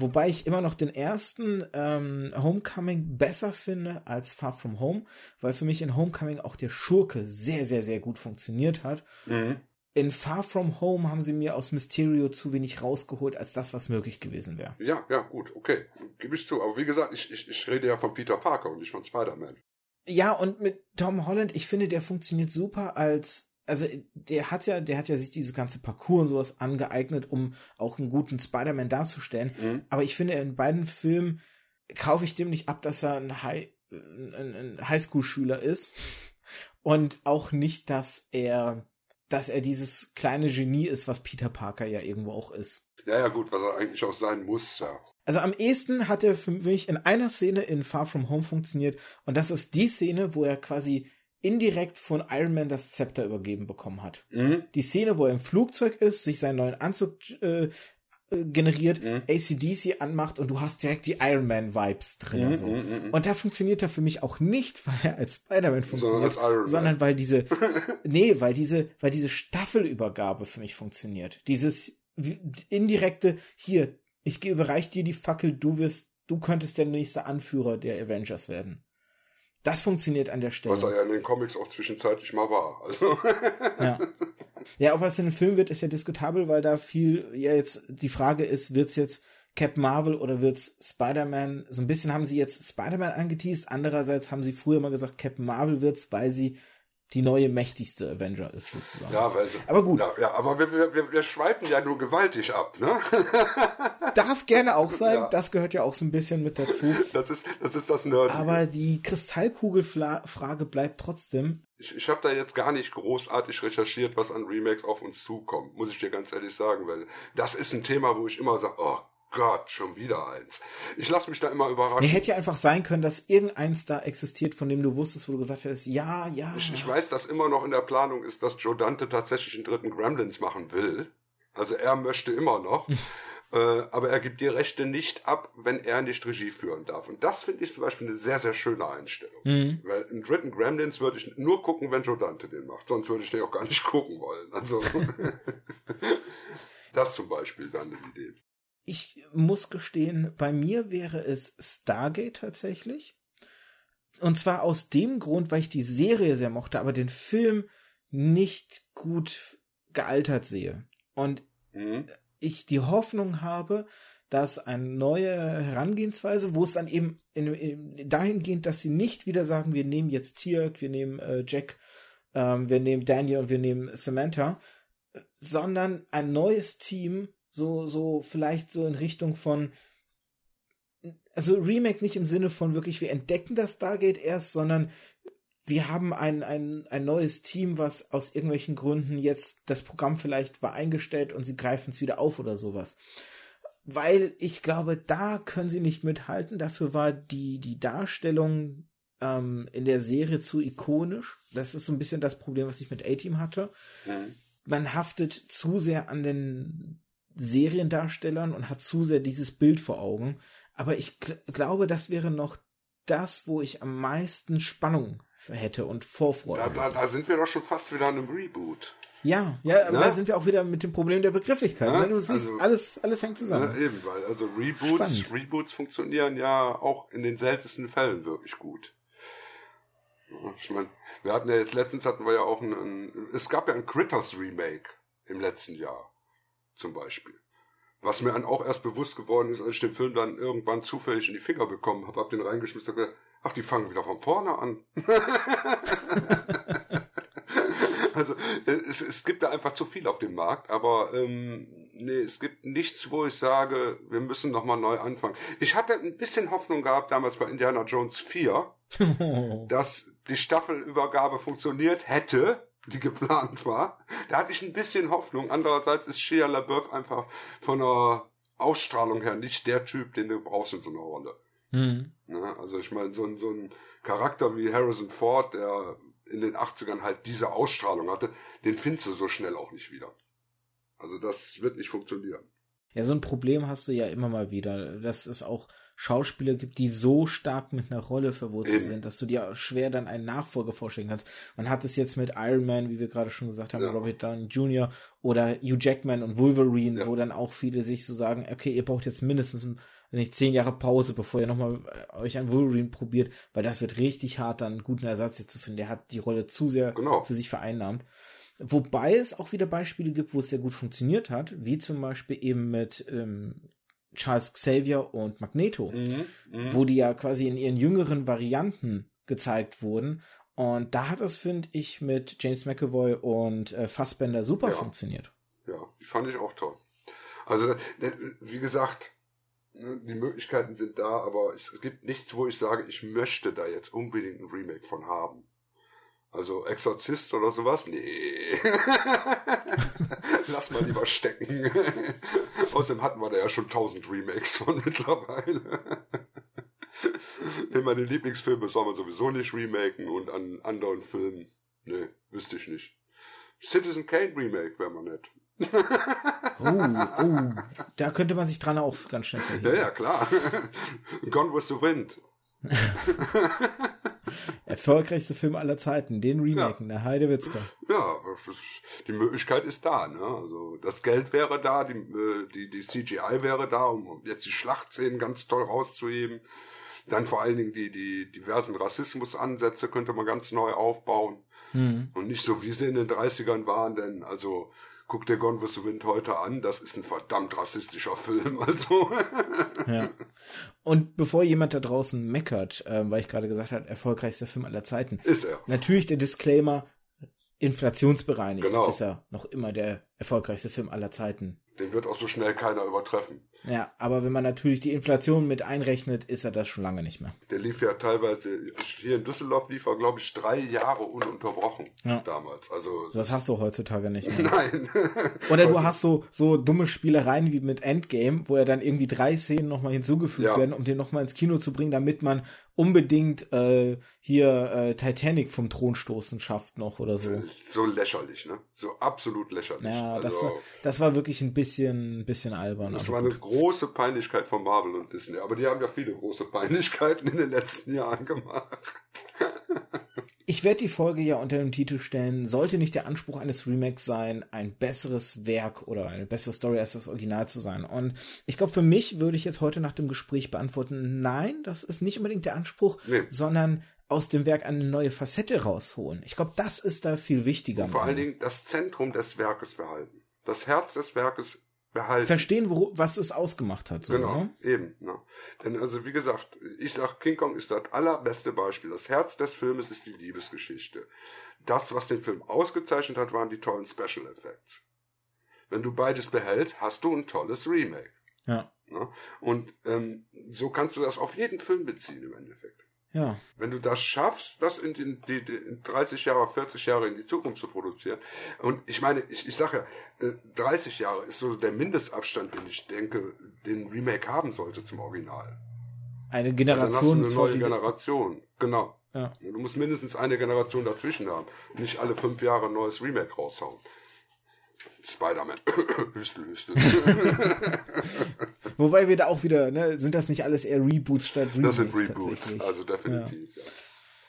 Wobei ich immer noch den ersten ähm, Homecoming besser finde als Far From Home, weil für mich in Homecoming auch der Schurke sehr, sehr, sehr gut funktioniert hat. Mhm. In Far From Home haben sie mir aus Mysterio zu wenig rausgeholt, als das, was möglich gewesen wäre. Ja, ja, gut, okay. Gebe ich zu. Aber wie gesagt, ich, ich, ich rede ja von Peter Parker und nicht von Spider-Man. Ja, und mit Tom Holland, ich finde, der funktioniert super als, also der hat ja, der hat ja sich dieses ganze Parcours und sowas angeeignet, um auch einen guten Spider-Man darzustellen. Mhm. Aber ich finde, in beiden Filmen kaufe ich dem nicht ab, dass er ein, High, ein, ein Highschool-Schüler ist. Und auch nicht, dass er, dass er dieses kleine Genie ist, was Peter Parker ja irgendwo auch ist. Ja, ja, gut, was er eigentlich auch sein muss, ja. Also am ehesten hat er für mich in einer Szene in Far From Home funktioniert und das ist die Szene, wo er quasi indirekt von Iron Man das Zepter übergeben bekommen hat. Mhm. Die Szene, wo er im Flugzeug ist, sich seinen neuen Anzug äh, äh, generiert, Mhm. ACDC anmacht und du hast direkt die Iron Man Vibes drin. Mhm, so. mhm, mhm. Und da funktioniert er für mich auch nicht, [laughs] weil er als Spider-Man Sondern funktioniert, Man. sondern weil diese, [laughs] nee, weil diese, weil diese Staffelübergabe für mich funktioniert. Dieses indirekte, hier, ich überreich dir die Fackel, du wirst, du könntest der nächste Anführer der Avengers werden. Das funktioniert an der Stelle. Was er ja in den Comics auch zwischenzeitlich mal war. Also. Ja. Ja, ob es in einem Film wird, ist ja diskutabel, weil da viel, ja jetzt die Frage ist, wird's jetzt Captain Marvel oder wird's Spider-Man? So ein bisschen haben sie jetzt Spider-Man angeteased, andererseits haben sie früher mal gesagt, Captain Marvel wird's, weil sie die neue mächtigste Avenger ist sozusagen. Ja, weil sie, aber gut. Ja, ja aber wir, wir, wir schweifen ja nur gewaltig ab, ne? [laughs] Darf gerne auch sein, ja. das gehört ja auch so ein bisschen mit dazu. [laughs] Das ist das, ist das Nerd. Aber die Kristallkugelfrage bleibt trotzdem. Ich, ich habe da jetzt gar nicht großartig recherchiert, was an Remakes auf uns zukommt, muss ich dir ganz ehrlich sagen, weil das ist ein Thema, wo ich immer sage, oh Gott, schon wieder eins. Ich lasse mich da immer überraschen. Nee, hätte ja einfach sein können, dass irgendeins da existiert, von dem du wusstest, wo du gesagt hättest, ja, ja. Ich, ich weiß, dass immer noch in der Planung ist, dass Joe Dante tatsächlich einen dritten Gremlins machen will. Also er möchte immer noch. [laughs] äh, aber er gibt die Rechte nicht ab, wenn er nicht Regie führen darf. Und das finde ich zum Beispiel eine sehr, sehr schöne Einstellung. Mhm. Weil einen dritten Gremlins würde ich nur gucken, wenn Joe Dante den macht. Sonst würde ich den auch gar nicht [laughs] gucken wollen. Also [laughs] das zum Beispiel wäre eine Idee ich muss gestehen, bei mir wäre es Stargate tatsächlich. Und zwar aus dem Grund, weil ich die Serie sehr mochte, aber den Film nicht gut gealtert sehe. Und mhm. ich die Hoffnung habe, dass eine neue Herangehensweise, wo es dann eben in, in, dahingehend, dass sie nicht wieder sagen, wir nehmen jetzt Tirk, wir nehmen äh, Jack, ähm, wir nehmen Daniel und wir nehmen Samantha, sondern ein neues Team so, so vielleicht so in Richtung von, also Remake nicht im Sinne von wirklich, wir entdecken das Stargate erst, sondern wir haben ein, ein, ein neues Team, was aus irgendwelchen Gründen jetzt das Programm vielleicht war eingestellt und sie greifen es wieder auf oder sowas. Weil ich glaube, da können sie nicht mithalten. Dafür war die, die Darstellung ähm, in der Serie zu ikonisch. Das ist so ein bisschen das Problem, was ich mit A-Team hatte. Mhm. Man haftet zu sehr an den Seriendarstellern und hat zu sehr dieses Bild vor Augen. Aber ich glaube, das wäre noch das, wo ich am meisten Spannung hätte und Vorfreude. Da, da, da sind wir doch schon fast wieder an einem Reboot. Ja, ja, aber ne? da sind wir auch wieder mit dem Problem der Begrifflichkeit. Ne? Du siehst, also, alles, alles hängt zusammen. Ne, eben, weil also Reboots, Reboots funktionieren ja auch in den seltensten Fällen wirklich gut. Ich meine, wir hatten ja jetzt letztens hatten wir ja auch ein, ein es gab ja ein Critters Remake im letzten Jahr zum Beispiel. Was mir dann auch erst bewusst geworden ist, als ich den Film dann irgendwann zufällig in die Finger bekommen habe, hab den reingeschmissen und gesagt, ach, die fangen wieder von vorne an. [laughs] also es, es gibt da einfach zu viel auf dem Markt, aber ähm, nee, es gibt nichts, wo ich sage, wir müssen nochmal neu anfangen. Ich hatte ein bisschen Hoffnung gehabt damals bei Indiana Jones 4, [laughs] dass die Staffelübergabe funktioniert hätte, die geplant war. Da hatte ich ein bisschen Hoffnung. Andererseits ist Shia LaBeouf einfach von der Ausstrahlung her nicht der Typ, den du brauchst in so einer Rolle. Mhm. Ne? Also ich meine, so, ein, so ein Charakter wie Harrison Ford, der in den 80ern halt diese Ausstrahlung hatte, den findest du so schnell auch nicht wieder. Also das wird nicht funktionieren. Ja, so ein Problem hast du ja immer mal wieder. Das ist auch Schauspieler gibt, die so stark mit einer Rolle verwurzelt sind, dass du dir schwer dann einen Nachfolger vorstellen kannst. Man hat es jetzt mit Iron Man, wie wir gerade schon gesagt haben, ja. Robert Downey Jr. oder Hugh Jackman und Wolverine, ja. wo dann auch viele sich so sagen, okay, ihr braucht jetzt mindestens nicht zehn Jahre Pause, bevor ihr nochmal äh, euch an Wolverine probiert, weil das wird richtig hart, dann einen guten Ersatz jetzt zu finden. Der hat die Rolle zu sehr genau. für sich vereinnahmt. Wobei es auch wieder Beispiele gibt, wo es sehr gut funktioniert hat, wie zum Beispiel eben mit ähm, Charles Xavier und Magneto, mhm, mh. wo die ja quasi in ihren jüngeren Varianten gezeigt wurden. Und da hat es, finde ich, mit James McAvoy und äh, Fassbender super ja. funktioniert. Ja, die fand ich auch toll. Also, wie gesagt, ne, die Möglichkeiten sind da, aber es gibt nichts, wo ich sage, ich möchte da jetzt unbedingt ein Remake von haben. Also Exorzist oder sowas? Nee. [laughs] Lass mal lieber stecken. [laughs] Außerdem hatten wir da ja schon tausend Remakes von mittlerweile. [laughs] In meine Lieblingsfilme soll man sowieso nicht remaken und an anderen Filmen, nee, wüsste ich nicht. Citizen Kane Remake wäre mal nett. oh, oh, da könnte man sich dran auch ganz schnell verhindern. Ja, ja, klar. [laughs] Gone with the Wind. Erfolgreichste Film aller Zeiten, den Remaken, ja. der Heidewitzka. Ja, das, die Möglichkeit ist da. Ne? Also das Geld wäre da, die, äh, die, die CGI wäre da, um jetzt die Schlachtszenen ganz toll rauszuheben. Dann vor allen Dingen die, die diversen Rassismusansätze könnte man ganz neu aufbauen. Mhm. Und nicht so, wie sie in den 30ern waren, denn also guck dir Gone with the Wind heute an, das ist ein verdammt rassistischer Film, also. ja. Und bevor jemand da draußen meckert, äh, weil ich gerade gesagt habe, erfolgreichster Film aller Zeiten. Ist er. Natürlich der Disclaimer, inflationsbereinigt Genau. ist er noch immer der erfolgreichste Film aller Zeiten. Den wird auch so schnell keiner übertreffen. Ja, aber wenn man natürlich die Inflation mit einrechnet, ist er das schon lange nicht mehr. Der lief ja teilweise, hier in Düsseldorf lief er, glaube ich, drei Jahre ununterbrochen Ja. damals. Also, Das hast du heutzutage nicht mehr. nein. [laughs] Oder du hast so, so dumme Spielereien wie mit Endgame, wo ja dann irgendwie drei Szenen nochmal hinzugefügt Ja. werden, um den nochmal ins Kino zu bringen, damit man unbedingt äh, hier äh, Titanic vom Thron stoßen schafft noch oder so. so lächerlich, ne? So absolut lächerlich. Ja, das, also, war, das war wirklich ein bisschen, ein bisschen albern. das war eine gut. große Peinlichkeit von Marvel und Disney. Aber die haben ja viele große Peinlichkeiten in den letzten Jahren gemacht. Ich werde die Folge ja unter dem Titel stellen, sollte nicht der Anspruch eines Remakes sein, ein besseres Werk oder eine bessere Story als das Original zu sein. Und ich glaube, für mich würde ich jetzt heute nach dem Gespräch beantworten, nein, das ist nicht unbedingt der Anspruch, Nee. sondern aus dem Werk eine neue Facette rausholen. Ich glaube, das ist da viel wichtiger. Vor allen Dingen das Zentrum des Werkes behalten. Das Herz des Werkes behalten. verstehen, wo, was es ausgemacht hat. So, Genau, ne? eben. Ne? Denn also wie gesagt, ich sag, King Kong ist das allerbeste Beispiel. Das Herz des Filmes ist die Liebesgeschichte. Das, was den Film ausgezeichnet hat, waren die tollen Special Effects. Wenn du beides behältst, hast du ein tolles Remake. Ja, Ne? Und ähm, so kannst du das auf jeden Film beziehen im Endeffekt. Ja. Wenn du das schaffst, das in, den, die, die, in 30 Jahre, 40 Jahre in die Zukunft zu produzieren. Und ich meine, ich, ich sage ja, äh, 30 Jahre ist so der Mindestabstand, den ich denke, den Remake haben sollte zum Original. Eine Dann hast du Generation. eine neue Generation. Genau. Ja. Du musst mindestens eine Generation dazwischen haben. Nicht alle fünf Jahre ein neues Remake raushauen. Spider-Man. [coughs] Hüstel, Hüstel. [laughs] Wobei wir da auch wieder, ne, sind das nicht alles eher Reboots statt Reboots? Das sind Reboots, also definitiv. Ja.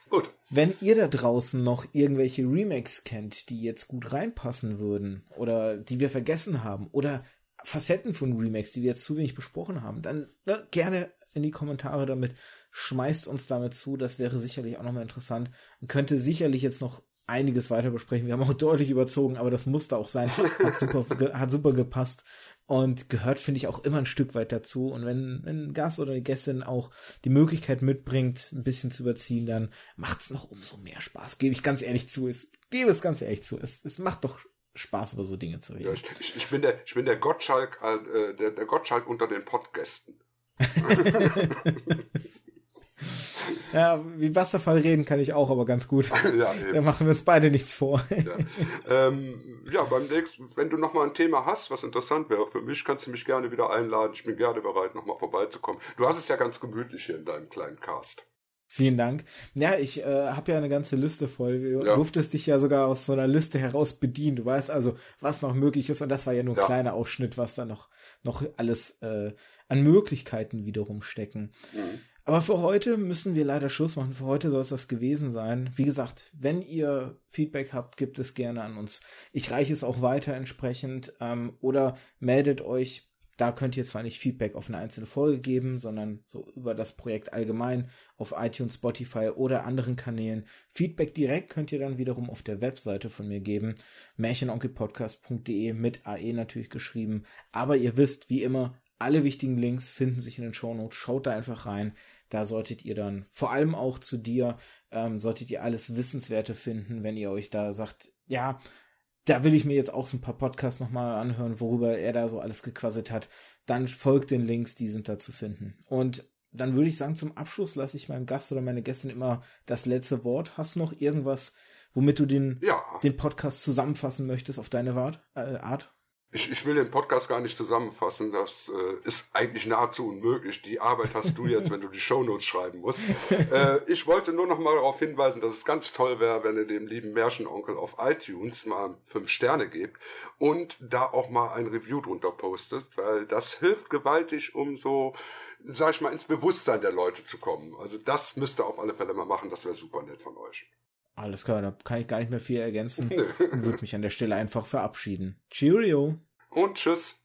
Gut. Wenn ihr da draußen noch irgendwelche Remakes kennt, die jetzt gut reinpassen würden oder die wir vergessen haben oder Facetten von Remakes, die wir jetzt zu wenig besprochen haben, dann ne, gerne in die Kommentare damit, schmeißt uns damit zu, das wäre sicherlich auch nochmal interessant und könnte sicherlich jetzt noch einiges weiter besprechen. Wir haben auch [laughs] deutlich überzogen, aber das musste auch sein. Hat super, hat super gepasst und gehört, finde ich, auch immer ein Stück weit dazu. Und wenn, wenn ein Gast oder eine Gästin auch die Möglichkeit mitbringt, ein bisschen zu überziehen, dann macht es noch umso mehr Spaß. Gebe ich ganz ehrlich zu. Es gebe es ganz ehrlich zu. Es, es macht doch Spaß, über so Dinge zu reden. Ja, ich, ich, ich bin der, ich bin der Gottschalk, äh, der, der Gottschalk unter den Podgästen. [laughs] [laughs] [laughs] Ja, wie Wasserfall reden kann ich auch, aber ganz gut. [laughs] ja, Da machen wir uns beide nichts vor. Ja. Ähm, ja, beim nächsten, wenn du nochmal ein Thema hast, was interessant wäre für mich, kannst du mich gerne wieder einladen. Ich bin gerne bereit, nochmal vorbeizukommen. Du hast es ja ganz gemütlich hier in deinem kleinen Cast. Vielen Dank. Ja, ich äh, habe ja eine ganze Liste voll. Du Ja. durftest dich ja sogar aus so einer Liste heraus bedienen. Du weißt also, was noch möglich ist. Und das war ja nur ein Ja. kleiner Ausschnitt, was da noch, noch alles äh, an Möglichkeiten wiederum stecken. Mhm. Aber für heute müssen wir leider Schluss machen. Für heute soll es das gewesen sein. Wie gesagt, wenn ihr Feedback habt, gibt es gerne an uns. Ich reiche es auch weiter entsprechend. Ähm, oder meldet euch. Da könnt ihr zwar nicht Feedback auf eine einzelne Folge geben, sondern so über das Projekt allgemein auf iTunes, Spotify oder anderen Kanälen. Feedback direkt könnt ihr dann wiederum auf der Webseite von mir geben. Märchenonkelpodcast.de mit AE natürlich geschrieben. Aber ihr wisst, wie immer, alle wichtigen Links finden sich in den Shownotes. Schaut da einfach rein. Da solltet ihr dann, vor allem auch zu dir, ähm, solltet ihr alles Wissenswerte finden, wenn ihr euch da sagt, ja, da will ich mir jetzt auch so ein paar Podcasts nochmal anhören, worüber er da so alles gequasselt hat. Dann folgt den Links, die sind da zu finden. Und dann würde ich sagen, zum Abschluss lasse ich meinem Gast oder meine Gästin immer das letzte Wort. Hast du noch irgendwas, womit du den, Ja, den Podcast zusammenfassen möchtest auf deine Art? Ich, ich will den Podcast gar nicht zusammenfassen. Das äh, ist eigentlich nahezu unmöglich. Die Arbeit hast du jetzt, wenn du die Shownotes schreiben musst. [laughs] Äh, ich wollte nur noch mal darauf hinweisen, dass es ganz toll wäre, wenn ihr dem lieben Märchenonkel auf iTunes mal fünf Sterne gebt und da auch mal ein Review drunter postet, weil das hilft gewaltig, um so, sag ich mal, ins Bewusstsein der Leute zu kommen. Also das müsst ihr auf alle Fälle mal machen. Das wäre super nett von euch. Alles klar, da kann ich gar nicht mehr viel ergänzen und [laughs] würde mich an der Stelle einfach verabschieden. Cheerio! Und tschüss.